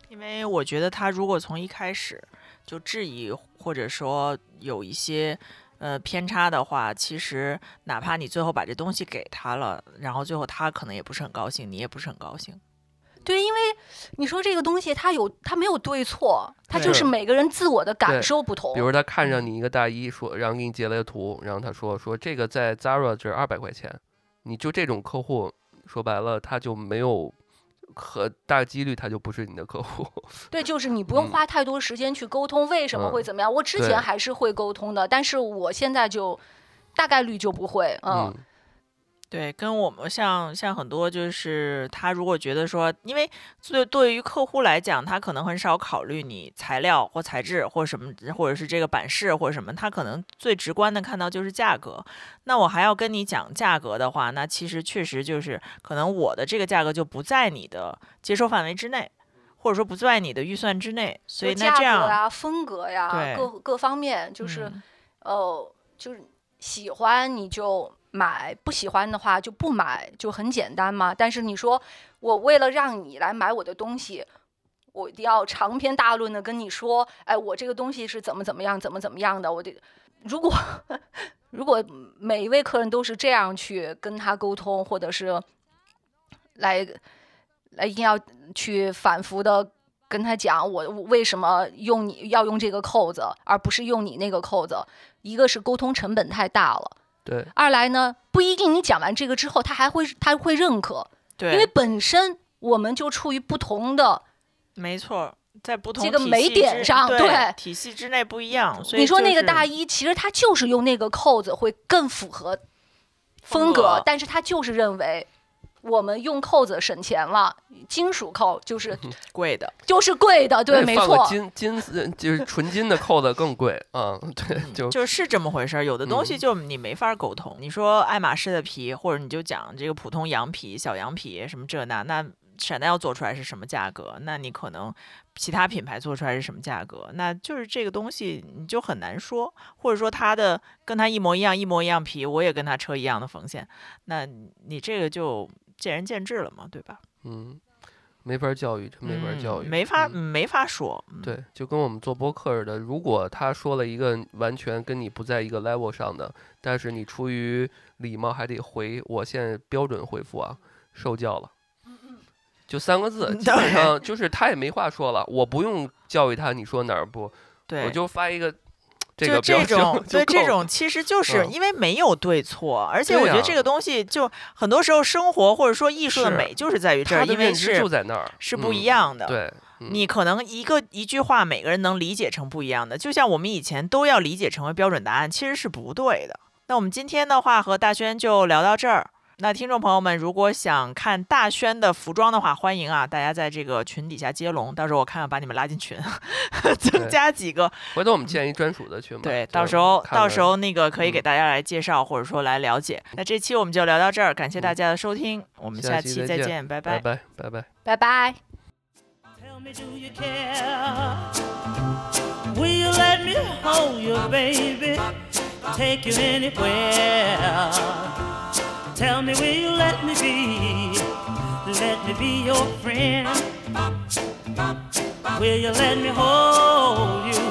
因为我觉得他如果从一开始就质疑，或者说有一些。呃，偏差的话，其实哪怕你最后把这东西给他了，然后最后他可能也不是很高兴，你也不是很高兴。对，因为你说这个东西，它有它没有对错，它就是每个人自我的感受不同。比如他看上你一个大衣，说，然后给你截了个图，然后他说说这个在 Zara 这二百块钱，你就这种客户，说白了他就没有。和大几率他就不是你的客户，[laughs] 对，就是你不用花太多时间去沟通为什么会怎么样。我之前还是会沟通的，但是我现在就大概率就不会，嗯。对，跟我们像像很多就是他如果觉得说，因为对对于客户来讲，他可能很少考虑你材料或材质或什么，或者是这个版式或者什么，他可能最直观的看到就是价格。那我还要跟你讲价格的话，那其实确实就是可能我的这个价格就不在你的接受范围之内，或者说不在你的预算之内。所以那这样呀，风格呀，各各方面就是，呃，就是喜欢你就。买不喜欢的话就不买，就很简单嘛。但是你说我为了让你来买我的东西，我一定要长篇大论的跟你说，哎，我这个东西是怎么怎么样，怎么怎么样的。我得如果 [laughs] 如果每一位客人都是这样去跟他沟通，或者是来来一定要去反复的跟他讲，我为什么用你要用这个扣子，而不是用你那个扣子，一个是沟通成本太大了。对，二来呢，不一定你讲完这个之后，他还会他会认可，对，因为本身我们就处于不同的，没错，在不同这个美点上，对，体系之内不一样。所以你说那个大衣，其实他就是用那个扣子会更符合风格，但是他就是认为。我们用扣子省钱了，金属扣就是 [laughs] 贵的，就是贵的，对，[laughs] 没错。金金就是纯金的扣子更贵，嗯，对，就就是这么回事儿。有的东西就你没法沟通。你说爱马仕的皮，或者你就讲这个普通羊皮、小羊皮什么这那，那闪奈要做出来是什么价格？那你可能其他品牌做出来是什么价格？那就是这个东西你就很难说，或者说它的跟它一模一样，一模一样皮，我也跟它车一样的缝线，那你这个就。见仁见智了嘛，对吧？嗯，没法教育，没法教育，没法没法说。对，就跟我们做播客似的，如果他说了一个完全跟你不在一个 level 上的，但是你出于礼貌还得回，我现在标准回复啊，受教了。就三个字，[laughs] 基本上就是他也没话说了，我不用教育他，你说哪儿不，我就发一个。就这种，[laughs] 对这种其实就是因为没有对错，而且我觉得这个东西就很多时候生活或者说艺术的美就是在于这儿，因为是是不一样的。对，你可能一个一句话，每个人能理解成不一样的，就像我们以前都要理解成为标准答案，其实是不对的。那我们今天的话和大轩就聊到这儿。那听众朋友们，如果想看大轩的服装的话，欢迎啊，大家在这个群底下接龙，到时候我看看把你们拉进群，增加几个。回头我们建一专属的群。对，到时候到时候那个可以给大家来介绍，或者说来了解。那这期我们就聊到这儿，感谢大家的收听，我们下期再见，拜拜拜拜拜拜拜。Tell me, will you let me be? Let me see let me be your friend. Will you let me hold you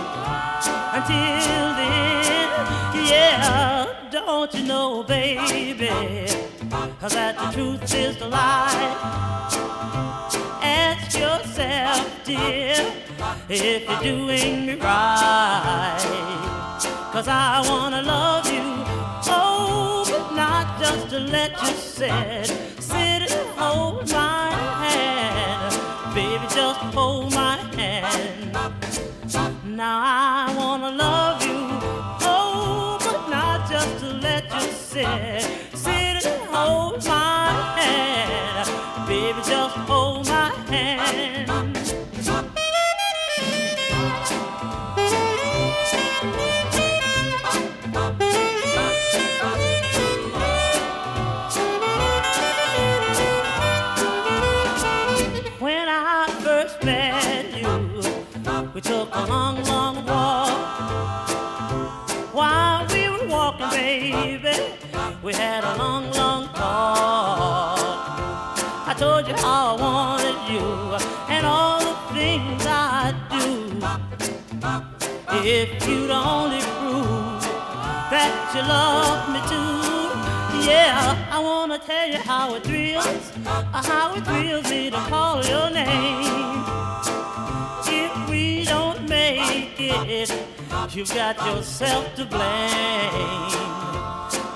until then? Yeah, don't you know, baby, that the truth is the lie? Ask yourself, dear, if you're doing me right. Cause I wanna love you just to let you sit, sit and hold my hand. Baby, just hold my hand. Now I wanna love we had a long, long talk. I told you how I wanted you and all the things I do. If you'd only prove that you love me too. Yeah, I wanna tell you how it thrills, how it thrills me to call your name If we don't make it, you've got yourself to blame.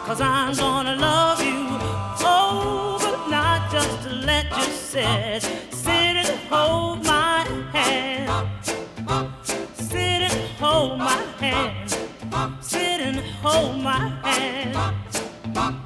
Cause I'm gonna love you. Oh, but not just to let you sit. Sit and hold my hand. Sit and hold my hand. Sit and hold my hand.